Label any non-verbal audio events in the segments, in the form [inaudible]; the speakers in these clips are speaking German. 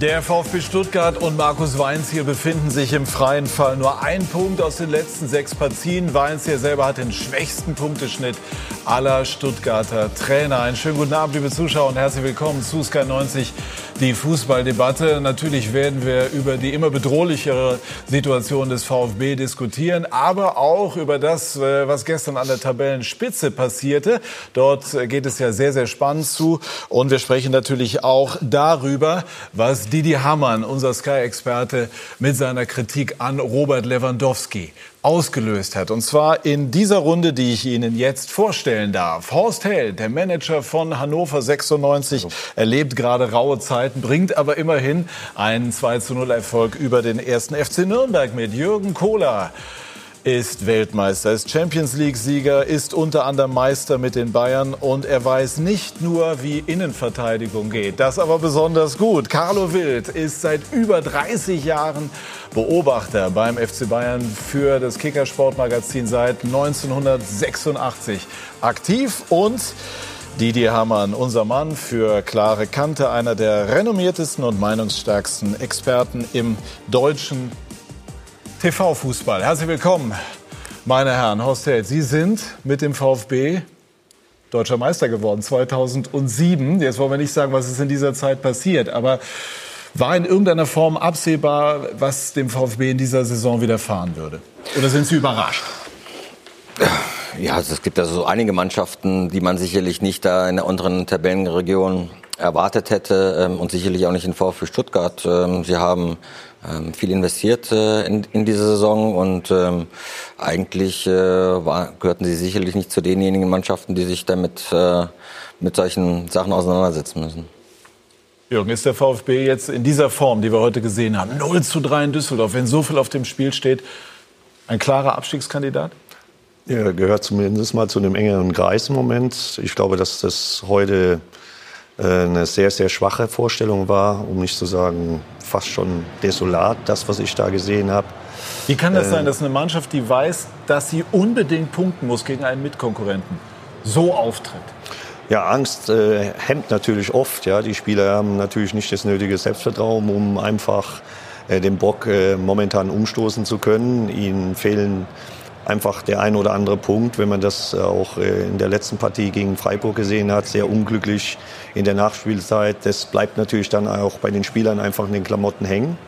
Der VfB Stuttgart und Markus Weinziel befinden sich im freien Fall. Nur ein Punkt aus den letzten sechs Partien. Weinziel selber hat den schwächsten Punkteschnitt aller Stuttgarter Trainer. Einen schönen guten Abend, liebe Zuschauer, und herzlich willkommen zu Sky 90, die Fußballdebatte. Natürlich werden wir über die immer bedrohlichere Situation des VfB diskutieren, aber auch über das, äh, was gestern an der Tabellenspitze passierte. Dort geht es ja sehr, sehr spannend zu. Und wir sprechen natürlich auch darüber, was Didi Hamann, unser Sky-Experte, mit seiner Kritik an Robert Lewandowski ausgelöst hat. Und zwar in dieser Runde, die ich Ihnen jetzt vorstellen darf. Horst Held, der Manager von Hannover 96, erlebt gerade raue Zeiten, bringt aber immerhin einen 2 zu 0 Erfolg über den ersten FC Nürnberg mit Jürgen Kohler ist Weltmeister, ist Champions League-Sieger, ist unter anderem Meister mit den Bayern und er weiß nicht nur, wie Innenverteidigung geht, das aber besonders gut. Carlo Wild ist seit über 30 Jahren Beobachter beim FC Bayern für das Kickersportmagazin seit 1986 aktiv und Didier Hamann, unser Mann für klare Kante, einer der renommiertesten und meinungsstärksten Experten im deutschen TV-Fußball. Herzlich willkommen, meine Herren. Horst Held, Sie sind mit dem VfB deutscher Meister geworden 2007. Jetzt wollen wir nicht sagen, was ist in dieser Zeit passiert, aber war in irgendeiner Form absehbar, was dem VfB in dieser Saison widerfahren würde? Oder sind Sie überrascht? Ja, also es gibt also so einige Mannschaften, die man sicherlich nicht da in der unteren Tabellenregion erwartet hätte ähm, und sicherlich auch nicht in VfB Stuttgart. Ähm, sie haben ähm, viel investiert äh, in, in diese Saison und ähm, eigentlich äh, war, gehörten sie sicherlich nicht zu denjenigen Mannschaften, die sich damit äh, mit solchen Sachen auseinandersetzen müssen. Jürgen, ist der VfB jetzt in dieser Form, die wir heute gesehen haben, 0 zu 3 in Düsseldorf, wenn so viel auf dem Spiel steht, ein klarer Abstiegskandidat? Er gehört zumindest mal zu einem engeren Kreis im Moment. Ich glaube, dass das heute äh, eine sehr, sehr schwache Vorstellung war, um nicht zu sagen fast schon desolat, das, was ich da gesehen habe. Wie kann das äh, sein, dass eine Mannschaft, die weiß, dass sie unbedingt punkten muss gegen einen Mitkonkurrenten, so auftritt? Ja, Angst äh, hemmt natürlich oft. Ja. Die Spieler haben natürlich nicht das nötige Selbstvertrauen, um einfach äh, den Bock äh, momentan umstoßen zu können. Ihnen fehlen einfach der ein oder andere Punkt, wenn man das äh, auch äh, in der letzten Partie gegen Freiburg gesehen hat, sehr unglücklich in der Nachspielzeit. Das bleibt natürlich dann auch bei den Spielern einfach in den Klamotten hängen.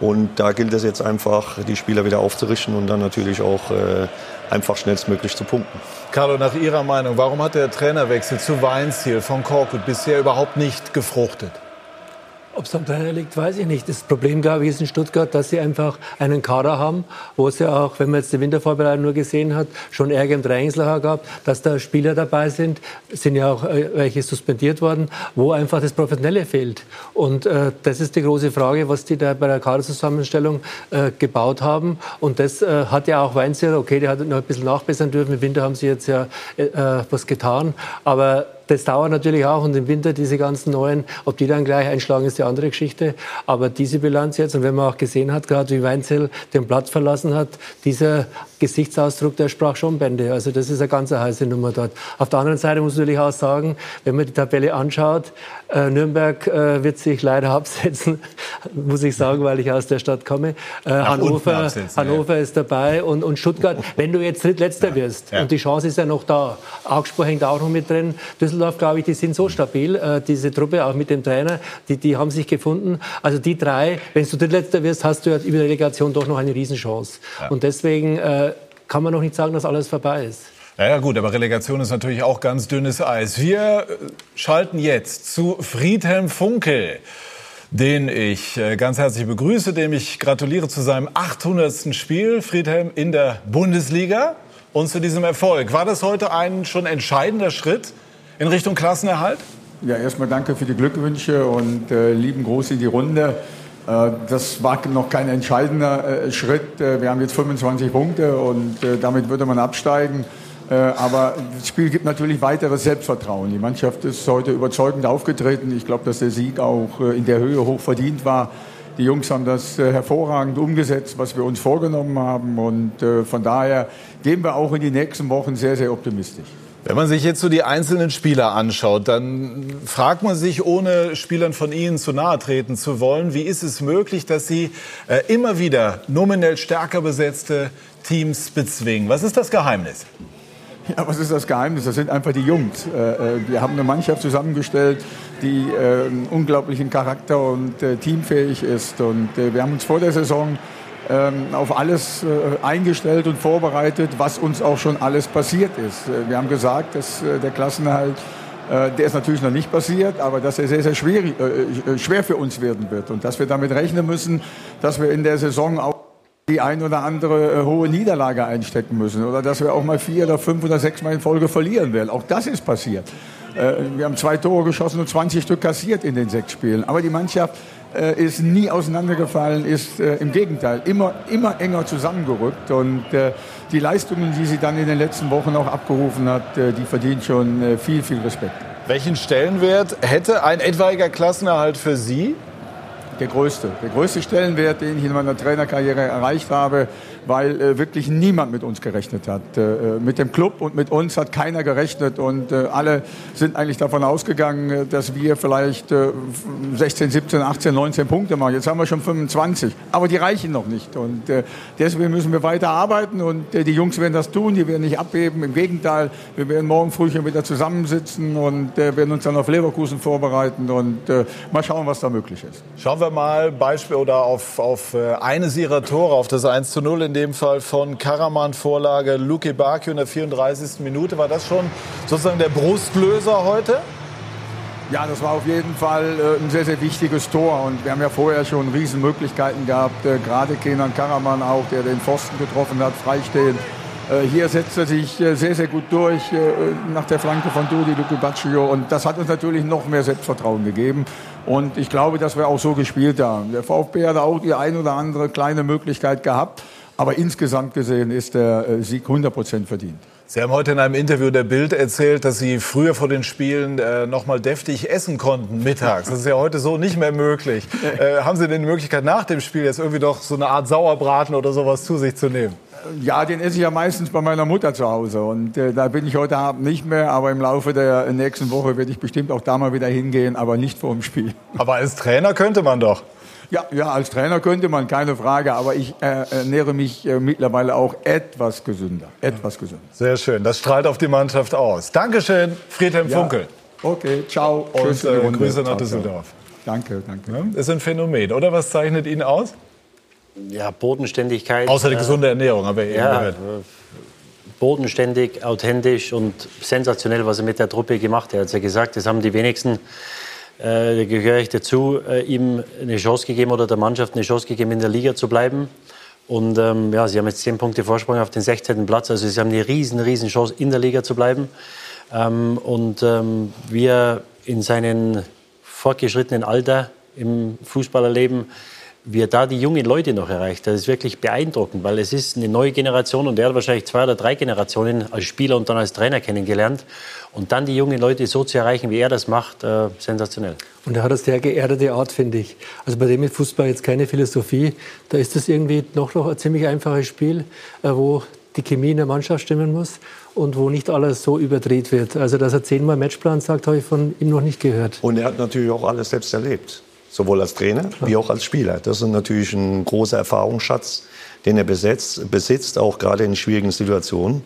Und da gilt es jetzt einfach, die Spieler wieder aufzurichten und dann natürlich auch äh, einfach schnellstmöglich zu punkten. Carlo, nach Ihrer Meinung, warum hat der Trainerwechsel zu Weinziel von Korkut bisher überhaupt nicht gefruchtet? Ob es am Trainer liegt, weiß ich nicht. Das Problem, glaube ich, ist in Stuttgart, dass sie einfach einen Kader haben, wo es ja auch, wenn man jetzt die Wintervorbereitung nur gesehen hat, schon Ärger im Trainingslager gab, dass da Spieler dabei sind, sind ja auch äh, welche suspendiert worden, wo einfach das Professionelle fehlt. Und äh, das ist die große Frage, was die da bei der Kaderzusammenstellung äh, gebaut haben. Und das äh, hat ja auch Weinzer, okay, der hat noch ein bisschen nachbessern dürfen. Im Winter haben sie jetzt ja äh, äh, was getan. Aber das dauert natürlich auch und im Winter diese ganzen neuen, ob die dann gleich einschlagen, ist die andere Geschichte. Aber diese Bilanz jetzt und wenn man auch gesehen hat, gerade wie Weinzel den Platz verlassen hat, dieser Gesichtsausdruck, der sprach schon Bände. Also das ist eine ganz heiße Nummer dort. Auf der anderen Seite muss man natürlich auch sagen, wenn man die Tabelle anschaut, äh, Nürnberg äh, wird sich leider absetzen, [laughs] muss ich sagen, weil ich aus der Stadt komme. Äh, Hannover, Hannover ja. ist dabei und, und Stuttgart. Wenn du jetzt Drittletzter ja. wirst ja. und die Chance ist ja noch da, Augsburg hängt auch noch mit drin. Düsseldorf, glaube ich, die sind so stabil, äh, diese Truppe auch mit dem Trainer, die, die haben sich gefunden. Also die drei, wenn du Drittletzter wirst, hast du ja über die Relegation doch noch eine Riesenchance. Und deswegen äh, kann man noch nicht sagen, dass alles vorbei ist. Ja, ja, gut, aber Relegation ist natürlich auch ganz dünnes Eis. Wir äh, schalten jetzt zu Friedhelm Funkel, den ich äh, ganz herzlich begrüße, dem ich gratuliere zu seinem 800. Spiel, Friedhelm, in der Bundesliga und zu diesem Erfolg. War das heute ein schon entscheidender Schritt in Richtung Klassenerhalt? Ja, erstmal danke für die Glückwünsche und äh, lieben Gruß in die Runde. Äh, das war noch kein entscheidender Schritt. Wir haben jetzt 25 Punkte und damit würde man absteigen. Aber das Spiel gibt natürlich weiteres Selbstvertrauen. Die Mannschaft ist heute überzeugend aufgetreten. Ich glaube, dass der Sieg auch in der Höhe hoch verdient war. Die Jungs haben das hervorragend umgesetzt, was wir uns vorgenommen haben. Und von daher gehen wir auch in die nächsten Wochen sehr, sehr optimistisch. Wenn man sich jetzt so die einzelnen Spieler anschaut, dann fragt man sich, ohne Spielern von Ihnen zu nahe treten zu wollen, wie ist es möglich, dass Sie äh, immer wieder nominell stärker besetzte Teams bezwingen? Was ist das Geheimnis? Ja, was ist das Geheimnis? Das sind einfach die Jungs. Äh, äh, wir haben eine Mannschaft zusammengestellt, die einen unglaublichen Charakter und teamfähig ist. Und wir haben uns vor der Saison ähm, auf alles äh, eingestellt und vorbereitet, was uns auch schon alles passiert ist. Äh, wir haben gesagt, dass äh, der Klassenerhalt der ist natürlich noch nicht passiert, aber dass er sehr, sehr schwierig, schwer für uns werden wird und dass wir damit rechnen müssen, dass wir in der Saison auch die ein oder andere hohe Niederlage einstecken müssen oder dass wir auch mal vier oder fünf oder sechs Mal in Folge verlieren werden. Auch das ist passiert. Wir haben zwei Tore geschossen und 20 Stück kassiert in den sechs Spielen. Aber die Mannschaft äh, ist nie auseinandergefallen, ist äh, im Gegenteil immer, immer enger zusammengerückt. Und äh, die Leistungen, die sie dann in den letzten Wochen auch abgerufen hat, äh, die verdient schon äh, viel, viel Respekt. Welchen Stellenwert hätte ein etwaiger Klassenerhalt für Sie? Der größte. Der größte Stellenwert, den ich in meiner Trainerkarriere erreicht habe, weil äh, wirklich niemand mit uns gerechnet hat. Äh, äh, mit dem Club und mit uns hat keiner gerechnet und äh, alle sind eigentlich davon ausgegangen, äh, dass wir vielleicht äh, 16, 17, 18, 19 Punkte machen. Jetzt haben wir schon 25, aber die reichen noch nicht und äh, deswegen müssen wir weiter arbeiten und die Jungs werden das tun, die werden nicht abheben. Im Gegenteil, wir werden morgen früh schon wieder zusammensitzen und werden uns dann auf Leverkusen vorbereiten und mal schauen, was da möglich ist. Schauen wir mal Beispiel oder auf, auf eines ihrer Tore, auf das 1 zu 0 in dem Fall von Karaman, Vorlage Luke Bakio in der 34. Minute. War das schon sozusagen der Brustlöser heute? Ja, das war auf jeden Fall äh, ein sehr, sehr wichtiges Tor. Und wir haben ja vorher schon Riesenmöglichkeiten gehabt. Äh, gerade Kenan Karaman auch, der den Pfosten getroffen hat, freistehend. Äh, hier setzt er sich sehr, sehr gut durch nach der Flanke von Dudi Luke Baccio. Und das hat uns natürlich noch mehr Selbstvertrauen gegeben. Und ich glaube, dass wir auch so gespielt haben. Der VfB hat auch die ein oder andere kleine Möglichkeit gehabt. Aber insgesamt gesehen ist der äh, Sieg 100% verdient. Sie haben heute in einem Interview der Bild erzählt, dass Sie früher vor den Spielen äh, noch mal deftig essen konnten mittags. Das ist ja heute so nicht mehr möglich. [laughs] Äh, haben Sie denn die Möglichkeit, nach dem Spiel jetzt irgendwie doch so eine Art Sauerbraten oder sowas zu sich zu nehmen? Ja, den esse ich ja meistens bei meiner Mutter zu Hause. Und äh, da bin ich heute Abend nicht mehr. Aber im Laufe der nächsten Woche werde ich bestimmt auch da mal wieder hingehen, aber nicht vor dem Spiel. Aber als Trainer könnte man doch. Ja, ja, als Trainer könnte man, keine Frage. Aber ich äh, ernähre mich äh, mittlerweile auch etwas gesünder. Etwas gesünder. Sehr schön. Das strahlt auf die Mannschaft aus. Dankeschön, Friedhelm ja. Funkel. Okay, ciao. Und äh, Grüße nach Düsseldorf. Danke, danke. Ja, ist ein Phänomen, oder? Was zeichnet ihn aus? Ja, Bodenständigkeit. Außer die äh, gesunde Ernährung, aber eben ja, gehört. Bodenständig, authentisch und sensationell, was er mit der Truppe gemacht hat. Er hat ja gesagt, das haben die wenigsten äh, da gehöre ich dazu, äh, ihm eine Chance gegeben oder der Mannschaft eine Chance gegeben, in der Liga zu bleiben. Und ähm, ja, sie haben jetzt zehn Punkte Vorsprung auf den 16. Platz. Also sie haben eine riesen, riesen Chance, in der Liga zu bleiben. Ähm, und ähm, wir in seinem fortgeschrittenen Alter im Fußballerleben wie er da die jungen Leute noch erreicht, das ist wirklich beeindruckend, weil es ist eine neue Generation und er hat wahrscheinlich zwei oder drei Generationen als Spieler und dann als Trainer kennengelernt. Und dann die jungen Leute so zu erreichen, wie er das macht, äh, sensationell. Und er hat eine sehr geerdete Art, finde ich. Also bei dem mit Fußball jetzt keine Philosophie. Da ist das irgendwie noch, noch ein ziemlich einfaches Spiel, äh, wo die Chemie in der Mannschaft stimmen muss und wo nicht alles so überdreht wird. Also dass er zehnmal Matchplan sagt, habe ich von ihm noch nicht gehört. Und er hat natürlich auch alles selbst erlebt sowohl als Trainer wie auch als Spieler. Das ist natürlich ein großer Erfahrungsschatz, den er besetzt, besitzt, auch gerade in schwierigen Situationen.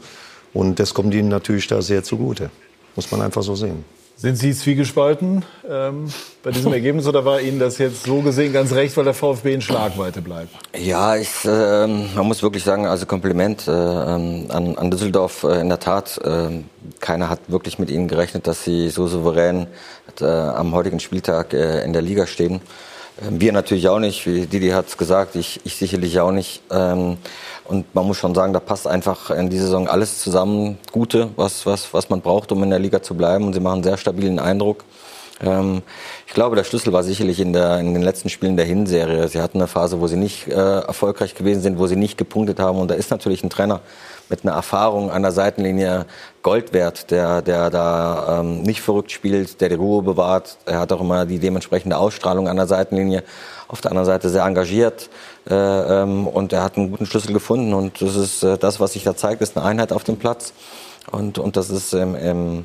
Und das kommt ihm natürlich da sehr zugute, muss man einfach so sehen. Sind Sie zwiegespalten ähm, bei diesem [laughs] Ergebnis oder war Ihnen das jetzt so gesehen ganz recht, weil der VfB in Schlagweite bleibt? Ja, ich, äh, man muss wirklich sagen, also Kompliment äh, an, an Düsseldorf. Äh, in der Tat, äh, keiner hat wirklich mit Ihnen gerechnet, dass Sie so souverän äh, am heutigen Spieltag äh, in der Liga stehen. Ähm, wir natürlich auch nicht, wie Didi hat es gesagt, ich, ich sicherlich auch nicht. Ähm, und man muss schon sagen, da passt einfach in dieser Saison alles zusammen. Gute, was, was, was man braucht, um in der Liga zu bleiben. Und sie machen einen sehr stabilen Eindruck. Ähm, ich glaube, der Schlüssel war sicherlich in, der, in den letzten Spielen der Hinserie. Sie hatten eine Phase, wo sie nicht äh, erfolgreich gewesen sind, wo sie nicht gepunktet haben. Und da ist natürlich ein Trainer mit einer Erfahrung an der Seitenlinie Gold wert, der, der da ähm, nicht verrückt spielt, der die Ruhe bewahrt. Er hat auch immer die dementsprechende Ausstrahlung an der Seitenlinie. Auf der anderen Seite sehr engagiert und er hat einen guten Schlüssel gefunden und das ist äh, das, was sich da zeigt, ist eine Einheit auf dem Platz. Und, und das ist ähm, ähm,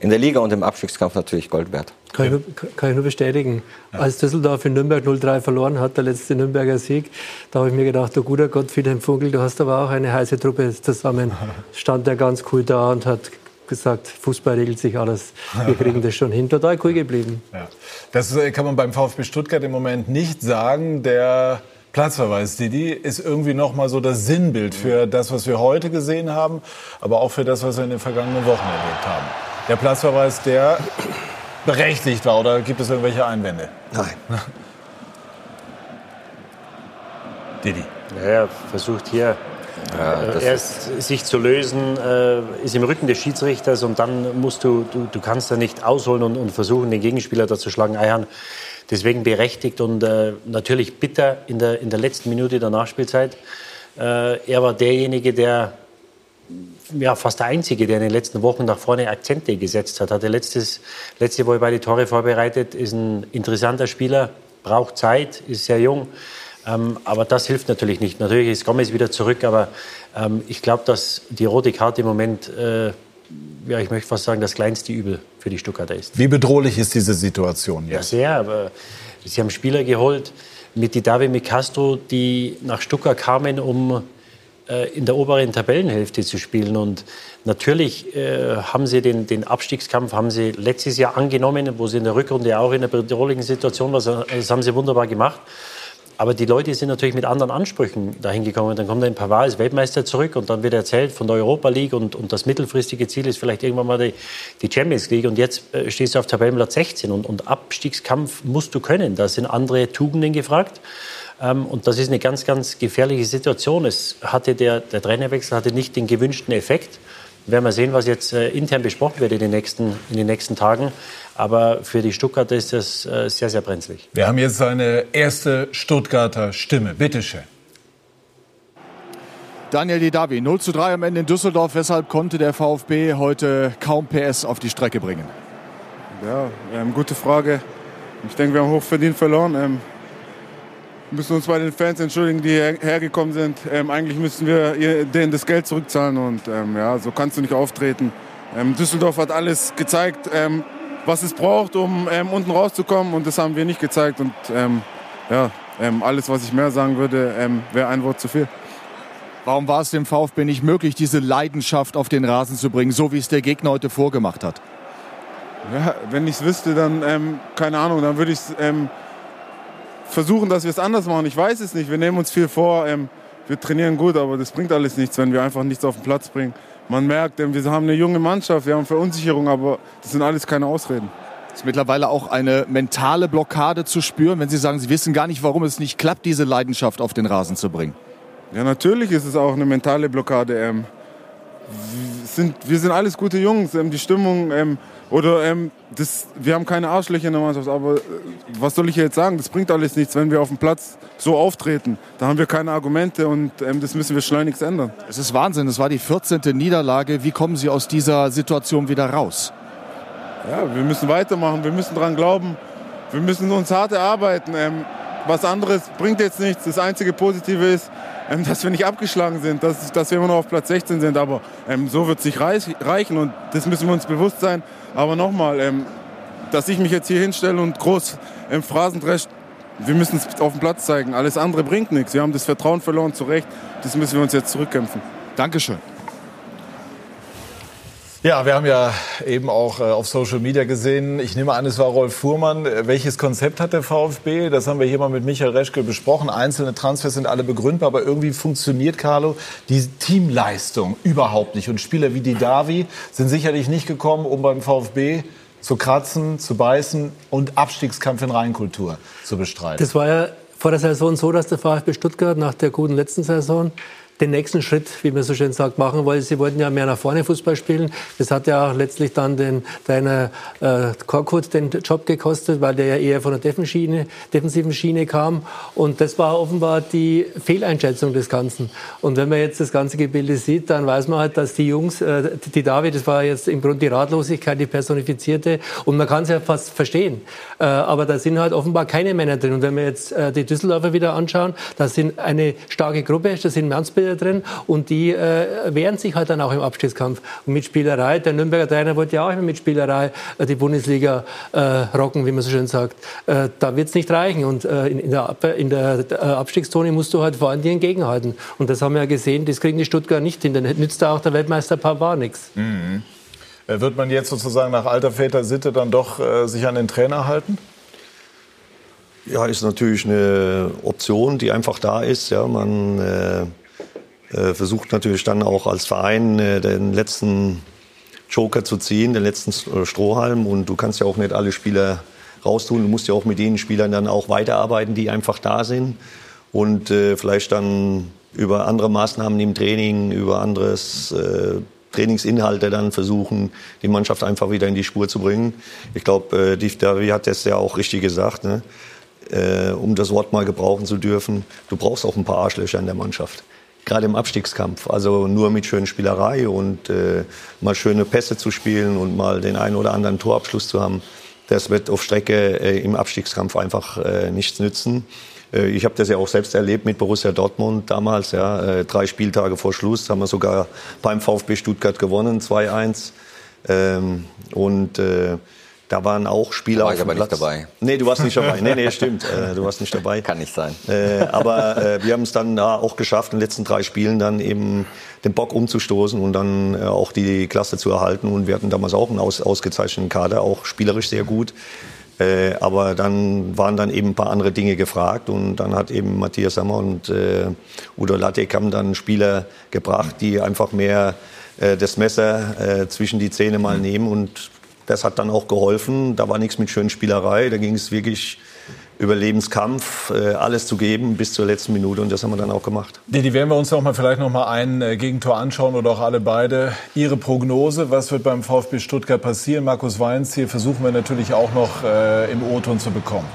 in der Liga und im Abstiegskampf natürlich Gold wert. Kann ich nur, kann ich nur bestätigen. Ja. Als Düsseldorf in Nürnberg 0-3 verloren hat, der letzte Nürnberger Sieg, da habe ich mir gedacht, du guter Gott, Friedhelm Vogel, du hast aber auch eine heiße Truppe zusammen. [laughs] Stand der ganz cool da und hat gesagt, Fußball regelt sich alles, wir kriegen das schon hin. Total cool geblieben. Ja. Das äh, kann man beim VfB Stuttgart im Moment nicht sagen. Der Platzverweis, Didi, ist irgendwie noch mal so das Sinnbild für das, was wir heute gesehen haben, aber auch für das, was wir in den vergangenen Wochen erlebt haben. Der Platzverweis, der [coughs] berechtigt war, oder gibt es irgendwelche Einwände? Nein. [laughs] Didi. Ja, er versucht hier ja, äh, erst sich zu lösen, äh, ist im Rücken des Schiedsrichters und dann musst du, du, du kannst da nicht ausholen und, und versuchen, den Gegenspieler da zu schlagen. Eihan deswegen berechtigt und äh, natürlich bitter in der, in der letzten Minute der Nachspielzeit. Äh, er war derjenige, der ja, fast der Einzige, der in den letzten Wochen nach vorne Akzente gesetzt hat. Hatte letztes, letzte Woche beide Tore vorbereitet, ist ein interessanter Spieler, braucht Zeit, ist sehr jung. Ähm, aber das hilft natürlich nicht. Natürlich ist Gomez wieder zurück, aber ähm, ich glaube, dass die rote Karte im Moment, äh, ja, ich möchte fast sagen, das kleinste Übel für die Stuttgarter ist. Wie bedrohlich ist diese Situation jetzt? Ja, sehr. Aber sie haben Spieler geholt mit die David Castro, die nach Stuttgart kamen, um äh, in der oberen Tabellenhälfte zu spielen. Und natürlich äh, haben sie den, den, Abstiegskampf haben sie letztes Jahr angenommen, wo sie in der Rückrunde auch in einer bedrohlichen Situation waren. Das haben sie wunderbar gemacht. Aber die Leute sind natürlich mit anderen Ansprüchen dahin gekommen. Dann kommt ein Pavard als Weltmeister zurück und dann wird erzählt von der Europa League und, und das mittelfristige Ziel ist vielleicht irgendwann mal die, die Champions League. Und jetzt äh, stehst du auf Tabellenplatz 16 und, und Abstiegskampf musst du können. Da sind andere Tugenden gefragt. Ähm, und das ist eine ganz, ganz gefährliche Situation. Es hatte der, der Trainerwechsel hatte nicht den gewünschten Effekt. Wir werden wir sehen, was jetzt äh, intern besprochen wird in den nächsten, in den nächsten Tagen. Aber für die Stuttgarter ist das äh, sehr, sehr brenzlig. Wir haben jetzt eine erste Stuttgarter Stimme. Bitte schön. Daniel Didavi, 0 zu 3 am Ende in Düsseldorf. Weshalb konnte der VfB heute kaum PS auf die Strecke bringen? Ja, ähm, gute Frage. Ich denke, wir haben hochverdient verloren. Ähm, müssen uns bei den Fans entschuldigen, die hergekommen sind. Ähm, eigentlich müssen wir denen das Geld zurückzahlen und ähm, ja, so kannst du nicht auftreten. Ähm, Düsseldorf hat alles gezeigt, ähm, was es braucht, um ähm, unten rauszukommen und das haben wir nicht gezeigt und ähm, ja, alles, was ich mehr sagen würde, wäre ein Wort zu viel. Warum war es dem VfB nicht möglich, diese Leidenschaft auf den Rasen zu bringen, so wie es der Gegner heute vorgemacht hat? Ja, wenn ich es wüsste, dann, keine Ahnung, dann würde ich es versuchen, dass wir es anders machen. Ich weiß es nicht. Wir nehmen uns viel vor. Ähm, wir trainieren gut, aber das bringt alles nichts, wenn wir einfach nichts auf den Platz bringen. Man merkt, wir haben eine junge Mannschaft, wir haben Verunsicherung, aber das sind alles keine Ausreden. Ist mittlerweile auch eine mentale Blockade zu spüren, wenn Sie sagen, Sie wissen gar nicht, warum es nicht klappt, diese Leidenschaft auf den Rasen zu bringen? Ja, natürlich ist es auch eine mentale Blockade. Ähm, wir sind alles gute Jungs. Ähm, die Stimmung ähm, oder ähm, das, wir haben keine Arschlöcher in der Mannschaft, aber äh, was soll ich jetzt sagen? Das bringt alles nichts, wenn wir auf dem Platz so auftreten. Da haben wir keine Argumente und ähm, das müssen wir schleunigst ändern. Es ist Wahnsinn, es war die 14. Niederlage. Wie kommen Sie aus dieser Situation wieder raus? Ja, wir müssen weitermachen, wir müssen daran glauben, wir müssen uns hart erarbeiten. Ähm, was anderes bringt jetzt nichts. Das einzige Positive ist, ähm, dass wir nicht abgeschlagen sind, dass, dass wir immer noch auf Platz 16 sind. Aber ähm, so wird es nicht reichen und das müssen wir uns bewusst sein. Aber nochmal, ähm, dass ich mich jetzt hier hinstelle und groß ähm, Phrasen drescht, wir müssen es auf dem Platz zeigen. Alles andere bringt nichts. Wir haben das Vertrauen verloren, zu Recht. Das müssen wir uns jetzt zurückkämpfen. Dankeschön. Ja, wir haben ja eben auch äh, auf Social Media gesehen, ich nehme an, es war Rolf Fuhrmann. Welches Konzept hat der VfB? Das haben wir hier mal mit Michael Reschke besprochen. Einzelne Transfers sind alle begründbar, aber irgendwie funktioniert, Carlo, die Teamleistung überhaupt nicht. Und Spieler wie die Davi sind sicherlich nicht gekommen, um beim VfB zu kratzen, zu beißen und Abstiegskampf in Reinkultur zu bestreiten. Das war ja vor der Saison so, dass der VfB Stuttgart nach der guten letzten Saison den nächsten Schritt, wie man so schön sagt, machen wollte. Sie wollten ja mehr nach vorne Fußball spielen. Das hat ja auch letztlich dann den Trainer äh, Korkut den Job gekostet, weil der ja eher von der Defenschiene, defensiven Schiene kam. Und das war offenbar die Fehleinschätzung des Ganzen. Und wenn man jetzt das ganze Gebilde sieht, dann weiß man halt, dass die Jungs, äh, die David, das war jetzt im Grunde die Ratlosigkeit, die personifizierte. Und man kann es ja fast verstehen. Äh, aber da sind halt offenbar keine Männer drin. Und wenn wir jetzt äh, die Düsseldorfer wieder anschauen, da sind eine starke Gruppe, das sind Mannsbilder Spieler drin und die äh, wehren sich halt dann auch im Abstiegskampf. Und mit Spielerei, der Nürnberger Trainer wollte ja auch immer mit Spielerei äh, die Bundesliga äh, rocken, wie man so schön sagt. Äh, da wird es nicht reichen. Und äh, in, in, der, in der äh, Abstiegszone musst du halt vor allem dir entgegenhalten. Und das haben wir ja gesehen, das kriegen die Stuttgart nicht hin. Dann nützt da auch der Weltmeister Pavard nichts. Mhm. Wird man jetzt sozusagen nach alter Väter Sitte dann doch äh, sich an den Trainer halten? Ja, ist natürlich eine Option, die einfach da ist. Ja, man äh, versucht natürlich dann auch als Verein äh, den letzten Joker zu ziehen, den letzten äh, Strohhalm. Und du kannst ja auch nicht alle Spieler raustun. Du musst ja auch mit den Spielern dann auch weiterarbeiten, die einfach da sind. Und äh, vielleicht dann über andere Maßnahmen im Training, über anderes äh, Trainingsinhalte dann versuchen, die Mannschaft einfach wieder in die Spur zu bringen. Ich glaube, äh, Davi hat das ja auch richtig gesagt. Ne? äh, um das Wort mal gebrauchen zu dürfen, du brauchst auch ein paar Arschlöcher in der Mannschaft. Gerade im Abstiegskampf. Also nur mit schönen Spielerei und äh, mal schöne Pässe zu spielen und mal den einen oder anderen Torabschluss zu haben, das wird auf Strecke äh, im Abstiegskampf einfach äh, nichts nützen. Äh, ich habe das ja auch selbst erlebt mit Borussia Dortmund damals. Ja, äh, drei Spieltage vor Schluss haben wir sogar beim VfB Stuttgart gewonnen, 2-1. Ähm, und äh, da waren auch Spieler da war ich aber Platz. nicht dabei. Nee, du warst nicht dabei. Nee, nee, [laughs] stimmt. Äh, du warst nicht dabei. Kann nicht sein. Äh, aber äh, wir haben es dann da auch geschafft, in den letzten drei Spielen dann eben den Bock umzustoßen und dann äh, auch die Klasse zu erhalten. Und wir hatten damals auch einen aus, ausgezeichneten Kader, auch spielerisch sehr gut. Äh, aber dann waren dann eben ein paar andere Dinge gefragt und dann hat eben Matthias Sammer und äh, Udo Lattek haben dann Spieler gebracht, die einfach mehr das Messer zwischen die Zähne mal nehmen und das hat dann auch geholfen. Da war nichts mit schönen Spielerei. Da ging es wirklich Überlebenskampf, äh, alles zu geben bis zur letzten Minute und das haben wir dann auch gemacht. Die werden wir uns noch mal vielleicht noch mal ein äh, Gegentor anschauen oder auch alle beide. Ihre Prognose, was wird beim VfB Stuttgart passieren? Markus Weins hier versuchen wir natürlich auch noch äh, im O-Ton zu bekommen.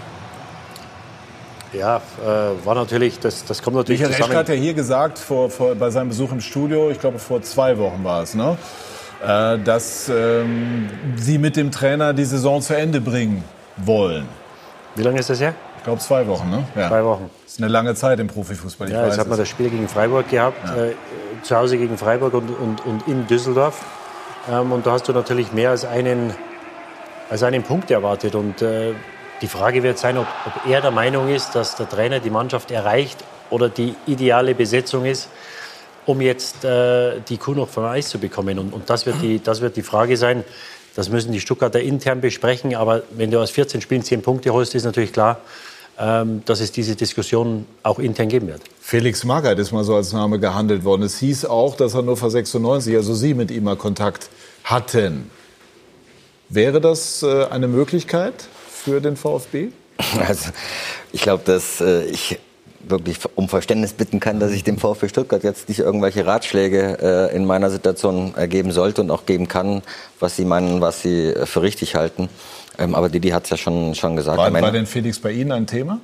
Ja, äh, war natürlich, das, das kommt natürlich Michael zusammen. Reschke hat ja hier gesagt, vor, vor, bei seinem Besuch im Studio, ich glaube vor zwei Wochen war es, ne? Äh, dass ähm, Sie mit dem Trainer die Saison zu Ende bringen wollen. Wie lange ist das her? Ich glaube zwei Wochen, ne? Ja. Zwei Wochen. Das ist eine lange Zeit im Profifußball. Ich ja, jetzt hat man das Spiel gegen Freiburg gehabt, ja. äh, zu Hause gegen Freiburg und, und, und in Düsseldorf. Ähm, und da hast du natürlich mehr als einen, als einen Punkt erwartet. Und äh, die Frage wird sein, ob, ob er der Meinung ist, dass der Trainer die Mannschaft erreicht oder die ideale Besetzung ist um jetzt äh, die Kuh noch vom Eis zu bekommen. Und, und das, wird die, das wird die Frage sein. Das müssen die Stuttgarter intern besprechen. Aber wenn du aus 14 Spielen 10 Punkte holst, ist natürlich klar, ähm, dass es diese Diskussion auch intern geben wird. Felix Magath ist mal so als Name gehandelt worden. Es hieß auch, dass Hannover 96, also Sie mit ihm mal Kontakt hatten. Wäre das äh, eine Möglichkeit für den VfB? [laughs] Also, ich glaube, dass äh, ich wirklich um Verständnis bitten kann, dass ich dem VfB Stuttgart jetzt nicht irgendwelche Ratschläge äh, in meiner Situation ergeben sollte und auch geben kann, was sie meinen, was sie für richtig halten. Ähm, aber Didi hat es ja schon, schon gesagt. War, war denn Felix bei Ihnen ein Thema?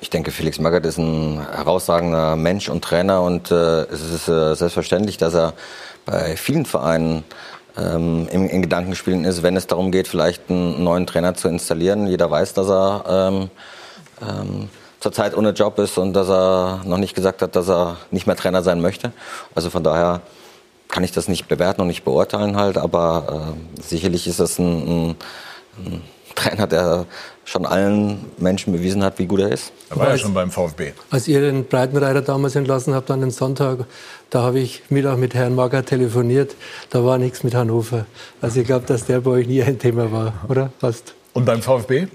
Ich denke, Felix Magath ist ein herausragender Mensch und Trainer und äh, es ist äh, selbstverständlich, dass er bei vielen Vereinen ähm, in, in Gedankenspielen ist, wenn es darum geht, vielleicht einen neuen Trainer zu installieren. Jeder weiß, dass er ähm, ähm, zurzeit ohne Job ist und dass er noch nicht gesagt hat, dass er nicht mehr Trainer sein möchte. Also von daher kann ich das nicht bewerten und nicht beurteilen halt, aber äh, sicherlich ist das ein, ein, ein, Trainer, der schon allen Menschen bewiesen hat, wie gut er ist. Er war ja schon beim VfB. Als ihr den Breitenreiter damals entlassen habt an den Sonntag, da habe ich Mittag mit Herrn Mager telefoniert, da war nichts mit Hannover. Also ich glaube, dass der bei euch nie ein Thema war, oder? Fast. Und beim VfB?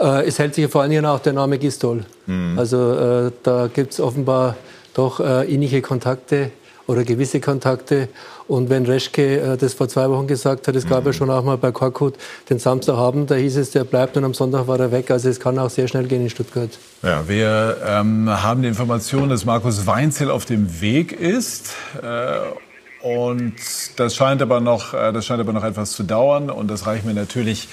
Äh, es hält sich vor allen Dingen auch der Name Gistol. Mhm. Also äh, da gibt es offenbar doch äh, ähnliche Kontakte oder gewisse Kontakte. Und wenn Reschke äh, das vor zwei Wochen gesagt hat, es gab mhm. ja schon auch mal bei Korkut den Samstagabend, da hieß es, der bleibt und am Sonntag war er weg. Also es kann auch sehr schnell gehen in Stuttgart. Ja, wir ähm, haben die Information, dass Markus Weinzel auf dem Weg ist. Äh, und das scheint aber noch, äh, das scheint aber noch etwas zu dauern. Und das reicht mir natürlich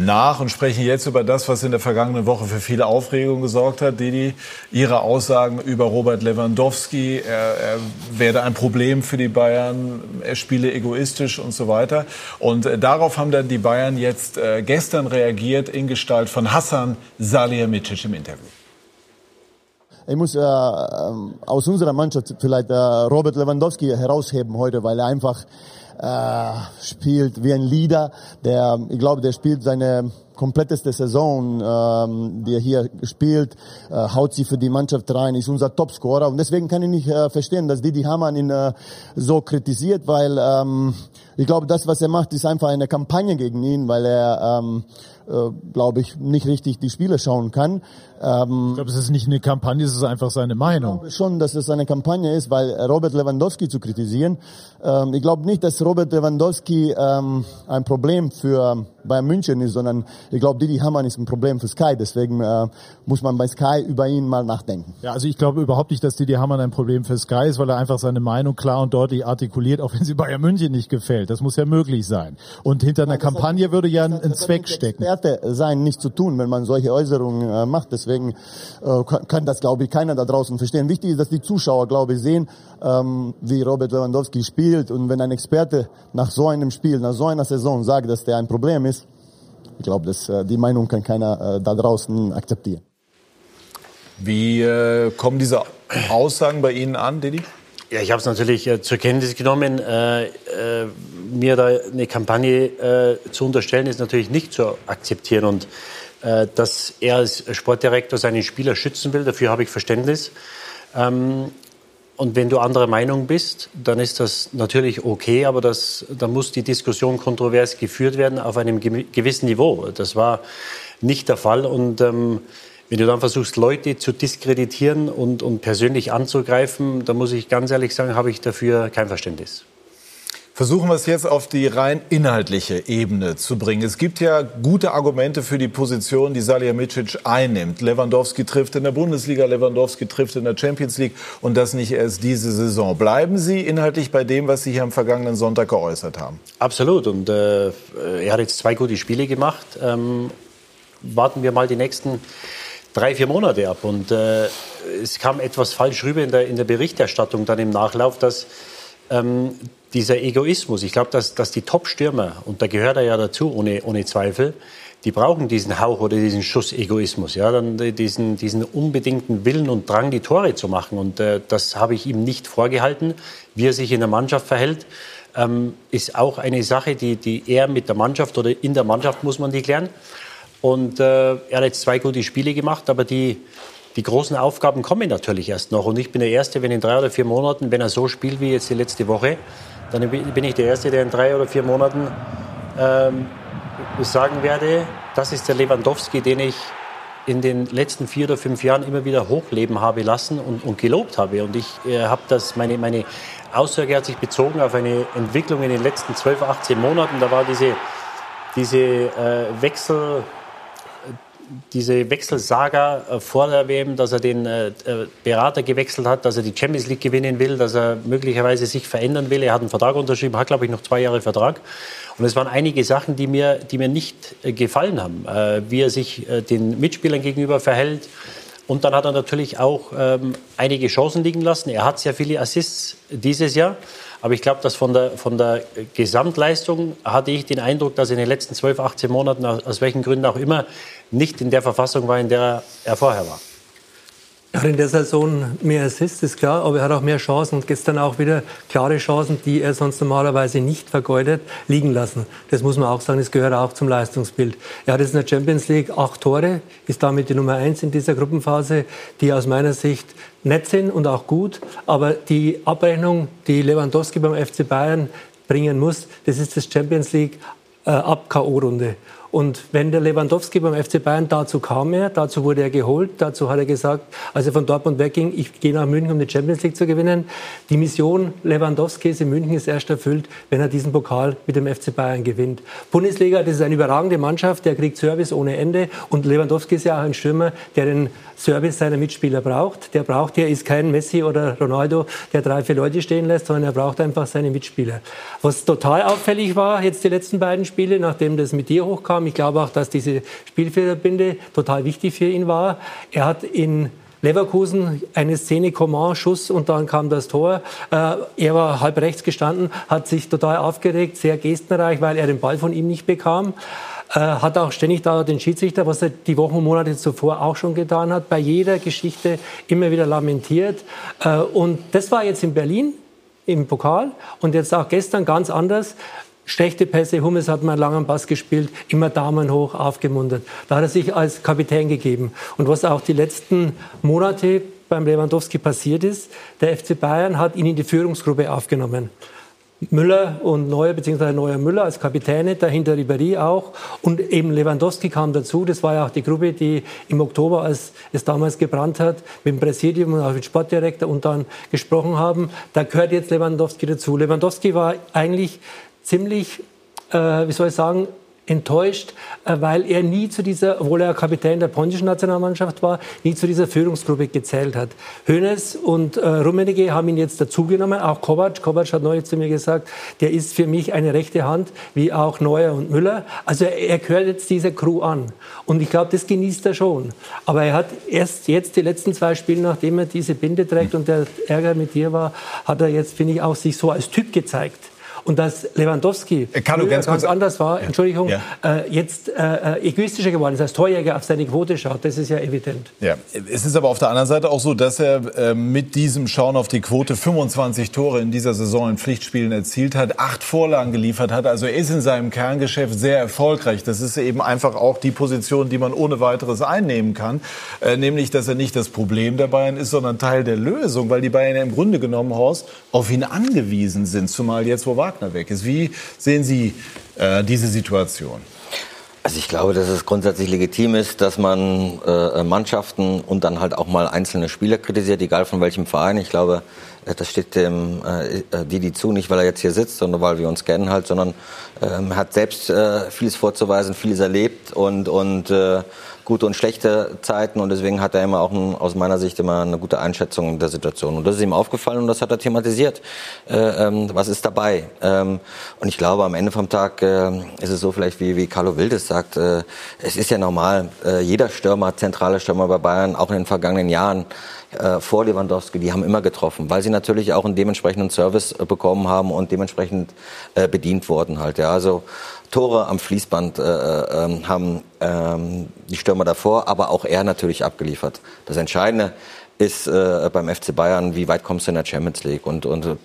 nach und sprechen jetzt über das, was in der vergangenen Woche für viele Aufregung gesorgt hat. Didi, Ihre Aussagen über Robert Lewandowski, er, er werde ein Problem für die Bayern, er spiele egoistisch und so weiter. Und äh, darauf haben dann die Bayern jetzt äh, gestern reagiert in Gestalt von Hassan Salihamidzic im Interview. ich muss äh, aus unserer Mannschaft vielleicht äh, Robert Lewandowski herausheben heute, weil er einfach äh, spielt wie ein Leader. Der, ich glaube, der spielt seine kompletteste Saison, ähm, die er hier spielt, äh, haut sie für die Mannschaft rein, ist unser Topscorer und deswegen kann ich nicht äh, verstehen, dass Didi Hamann ihn äh, so kritisiert, weil ähm, ich glaube, das, was er macht, ist einfach eine Kampagne gegen ihn, weil er ähm, äh, glaube ich, nicht richtig die Spiele schauen kann. Ähm, ich glaube, es ist nicht eine Kampagne, es ist einfach seine Meinung. Ich glaube schon, dass es eine Kampagne ist, weil Robert Lewandowski zu kritisieren. Ähm, ich glaube nicht, dass Robert Lewandowski ähm, ein Problem für Bayern München ist, sondern ich glaube, Didi Hamann ist ein Problem für Sky. Deswegen äh, muss man bei Sky über ihn mal nachdenken. Ja, also ich glaube überhaupt nicht, dass Didi Hamann ein Problem für Sky ist, weil er einfach seine Meinung klar und deutlich artikuliert, auch wenn sie Bayern München nicht gefällt. Das muss ja möglich sein. Und hinter einer Kampagne hat, würde ja ein, ein Zweck stecken. Experte sein nicht zu tun, wenn man solche Äußerungen äh, macht. Deswegen äh, kann das, glaube ich, keiner da draußen verstehen. Wichtig ist, dass die Zuschauer, glaube ich, sehen, ähm, wie Robert Lewandowski spielt. Und wenn ein Experte nach so einem Spiel, nach so einer Saison sagt, dass der ein Problem ist, ich glaube, dass äh, die Meinung kann keiner äh, da draußen akzeptieren. Wie äh, kommen diese Aussagen bei Ihnen an, Didi? Ja, ich habe es natürlich äh, zur Kenntnis genommen. Äh, äh, mir da eine Kampagne äh, zu unterstellen, ist natürlich nicht zu akzeptieren. Und äh, dass er als Sportdirektor seinen Spieler schützen will, dafür habe ich Verständnis. Ähm, und wenn du anderer Meinung bist, dann ist das natürlich okay, aber das, da muss die Diskussion kontrovers geführt werden auf einem gewissen Niveau. Das war nicht der Fall. Und ähm, wenn du dann versuchst, Leute zu diskreditieren und, und persönlich anzugreifen, dann muss ich ganz ehrlich sagen, habe ich dafür kein Verständnis. Versuchen wir es jetzt auf die rein inhaltliche Ebene zu bringen. Es gibt ja gute Argumente für die Position, die Salihamidzic einnimmt. Lewandowski trifft in der Bundesliga, Lewandowski trifft in der Champions League und das nicht erst diese Saison. Bleiben Sie inhaltlich bei dem, was Sie hier am vergangenen Sonntag geäußert haben? Absolut. Und äh, er hat jetzt zwei gute Spiele gemacht. Ähm, warten wir mal die nächsten drei, vier Monate ab. Und äh, es kam etwas falsch rüber in der, in der Berichterstattung dann im Nachlauf, dass ähm, dieser Egoismus, ich glaube, dass, dass die Top-Stürmer, und da gehört er ja dazu, ohne, ohne Zweifel, die brauchen diesen Hauch oder diesen Schuss Egoismus, ja, dann diesen, diesen unbedingten Willen und Drang, die Tore zu machen. Und äh, das habe ich ihm nicht vorgehalten. Wie er sich in der Mannschaft verhält, ähm, ist auch eine Sache, die, die er mit der Mannschaft oder in der Mannschaft muss man die klären. Und äh, er hat jetzt zwei gute Spiele gemacht, aber die, die großen Aufgaben kommen natürlich erst noch. Und ich bin der Erste, wenn in drei oder vier Monaten, wenn er so spielt wie jetzt die letzte Woche, dann bin ich der Erste, der in drei oder vier Monaten ähm, sagen werde, das ist der Lewandowski, den ich in den letzten vier oder fünf Jahren immer wieder hochleben habe lassen und, und gelobt habe. Und ich äh, habe das, meine, meine Aussage hat sich bezogen auf eine Entwicklung in den letzten 12, 18 Monaten. Da war diese, diese äh, Wechsel, diese Wechselsaga äh, vor der WM, dass er den äh, äh, Berater gewechselt hat, dass er die Champions League gewinnen will, dass er möglicherweise sich verändern will. Er hat einen Vertrag unterschrieben, hat, glaube ich, noch zwei Jahre Vertrag. Und es waren einige Sachen, die mir, die mir nicht gefallen haben. Wie er sich den Mitspielern gegenüber verhält. Und dann hat er natürlich auch ähm, einige Chancen liegen lassen. Er hat sehr viele Assists dieses Jahr. Aber ich glaube, dass von der, von der Gesamtleistung hatte ich den Eindruck, dass in den letzten 12, 18 Monaten, aus welchen Gründen auch immer, nicht in der Verfassung war, in der er vorher war. Er hat in der Saison mehr Assists, ist klar, aber er hat auch mehr Chancen und gestern auch wieder klare Chancen, die er sonst normalerweise nicht vergeudet, liegen lassen. Das muss man auch sagen, das gehört auch zum Leistungsbild. Er hat jetzt in der Champions League acht Tore, ist damit die Nummer eins in dieser Gruppenphase, die aus meiner Sicht nett sind und auch gut. Aber die Abrechnung, die Lewandowski beim FC Bayern bringen muss, das ist das Champions League äh, ab K.O.-Runde. Und wenn der Lewandowski beim FC Bayern dazu kam er, dazu wurde er geholt, dazu hat er gesagt, als er von Dortmund wegging, ich gehe nach München, um die Champions League zu gewinnen. Die Mission Lewandowskis in München ist erst erfüllt, wenn er diesen Pokal mit dem FC Bayern gewinnt. Bundesliga, das ist eine überragende Mannschaft, der kriegt Service ohne Ende und Lewandowski ist ja auch ein Stürmer, der den Service seiner Mitspieler braucht. Der braucht, der ist kein Messi oder Ronaldo, der drei, vier Leute stehen lässt, sondern er braucht einfach seine Mitspieler. Was total auffällig war, jetzt die letzten beiden Spiele, nachdem das mit dir hochkam, ich glaube auch, dass diese Spielfederbinde total wichtig für ihn war. Er hat in Leverkusen, eine Szene, Coman, Schuss und dann kam das Tor. Äh, er war halb rechts gestanden, hat sich total aufgeregt, sehr gestenreich, weil er den Ball von ihm nicht bekam. Äh, hat auch ständig da den Schiedsrichter, was er die Wochen und Monate zuvor auch schon getan hat, bei jeder Geschichte immer wieder lamentiert. Äh, und das war jetzt in Berlin im Pokal und jetzt auch gestern ganz anders. Schlechte Pässe, Hummels hat mal langen Pass gespielt, immer Daumen hoch, aufgemuntert. Da hat er sich als Kapitän gegeben. Und was auch die letzten Monate beim Lewandowski passiert ist, der FC Bayern hat ihn in die Führungsgruppe aufgenommen. Müller und Neuer, beziehungsweise Neuer Müller als Kapitäne, dahinter Ribéry auch. Und eben Lewandowski kam dazu. Das war ja auch die Gruppe, die im Oktober, als es damals gebrannt hat, mit dem Präsidium und auch mit dem Sportdirektor und dann gesprochen haben. Da gehört jetzt Lewandowski dazu. Lewandowski war eigentlich ziemlich, äh, wie soll ich sagen, enttäuscht, äh, weil er nie zu dieser, obwohl er Kapitän der polnischen Nationalmannschaft war, nie zu dieser Führungsgruppe gezählt hat. Hönes und äh, Rummenigge haben ihn jetzt dazugenommen, auch Kovac. Kovac hat neulich zu mir gesagt, der ist für mich eine rechte Hand, wie auch Neuer und Müller. Also er, er gehört jetzt dieser Crew an. Und ich glaube, das genießt er schon. Aber er hat erst jetzt die letzten zwei Spiele, nachdem er diese Binde trägt und der Ärger mit dir war, hat er jetzt, finde ich, auch sich so als Typ gezeigt. Und dass Lewandowski äh, Carlo, ganz, ganz anders war, ja. Entschuldigung, ja. äh, jetzt äh, egoistischer geworden ist, als Torjäger auf seine Quote schaut, das ist ja evident. Ja. Es ist aber auf der anderen Seite auch so, dass er äh, mit diesem Schauen auf die Quote 25 Tore in dieser Saison in Pflichtspielen erzielt hat, acht Vorlagen geliefert hat. Also er ist in seinem Kerngeschäft sehr erfolgreich. Das ist eben einfach auch die Position, die man ohne weiteres einnehmen kann. Äh, nämlich, dass er nicht das Problem der Bayern ist, sondern Teil der Lösung, weil die Bayern ja im Grunde genommen, Horst, auf ihn angewiesen sind. Zumal jetzt, wo Wagner Wagner weg ist. Wie sehen Sie äh, diese Situation? Also ich glaube, dass es grundsätzlich legitim ist, dass man äh, Mannschaften und dann halt auch mal einzelne Spieler kritisiert, egal von welchem Verein. Ich glaube, äh, das steht dem äh, äh, Didi zu, nicht weil er jetzt hier sitzt, sondern weil wir uns kennen halt, sondern ähm, hat selbst äh, vieles vorzuweisen, vieles erlebt und, und äh, gute und schlechte Zeiten und deswegen hat er immer auch ein, aus meiner Sicht immer eine gute Einschätzung der Situation. Und das ist ihm aufgefallen und das hat er thematisiert. Äh, ähm, was ist dabei? Ähm, und ich glaube, am Ende vom Tag äh, ist es so vielleicht, wie, wie Carlo Wildes sagt, äh, es ist ja normal, äh, jeder Stürmer, zentrale Stürmer bei Bayern, auch in den vergangenen Jahren, äh, vor Lewandowski, die haben immer getroffen, weil sie natürlich auch einen dementsprechenden Service bekommen haben und dementsprechend bedient wurden halt. Ja, also Tore am Fließband äh, äh, ähm, haben ähm, die Stürmer davor, aber auch er natürlich abgeliefert. Das Entscheidende ist äh, beim FC Bayern, wie weit kommst du in der Champions League? Und, und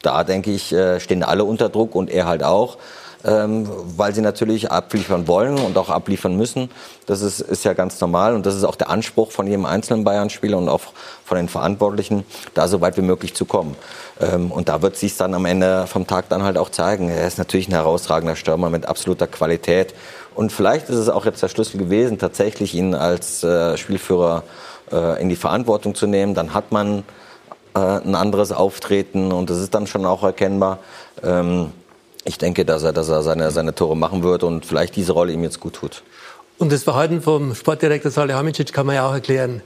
da denke ich, äh, stehen alle unter Druck und er halt auch ähm, weil sie natürlich abliefern wollen und auch abliefern müssen. Das ist, ist ja ganz normal und das ist auch der Anspruch von jedem einzelnen Bayern-Spieler und auch von den Verantwortlichen, da so weit wie möglich zu kommen. Ähm, und da wird sich dann am Ende vom Tag dann halt auch zeigen. Er ist natürlich ein herausragender Stürmer mit absoluter Qualität. Und vielleicht ist es auch jetzt der Schlüssel gewesen, tatsächlich ihn als äh, Spielführer äh, in die Verantwortung zu nehmen. Dann hat man äh, ein anderes Auftreten und das ist dann schon auch erkennbar. Ähm, ich denke, dass er, dass er seine, seine Tore machen wird und vielleicht diese Rolle ihm jetzt gut tut. Und das Verhalten vom Sportdirektor Salihamidzic kann man ja auch erklären.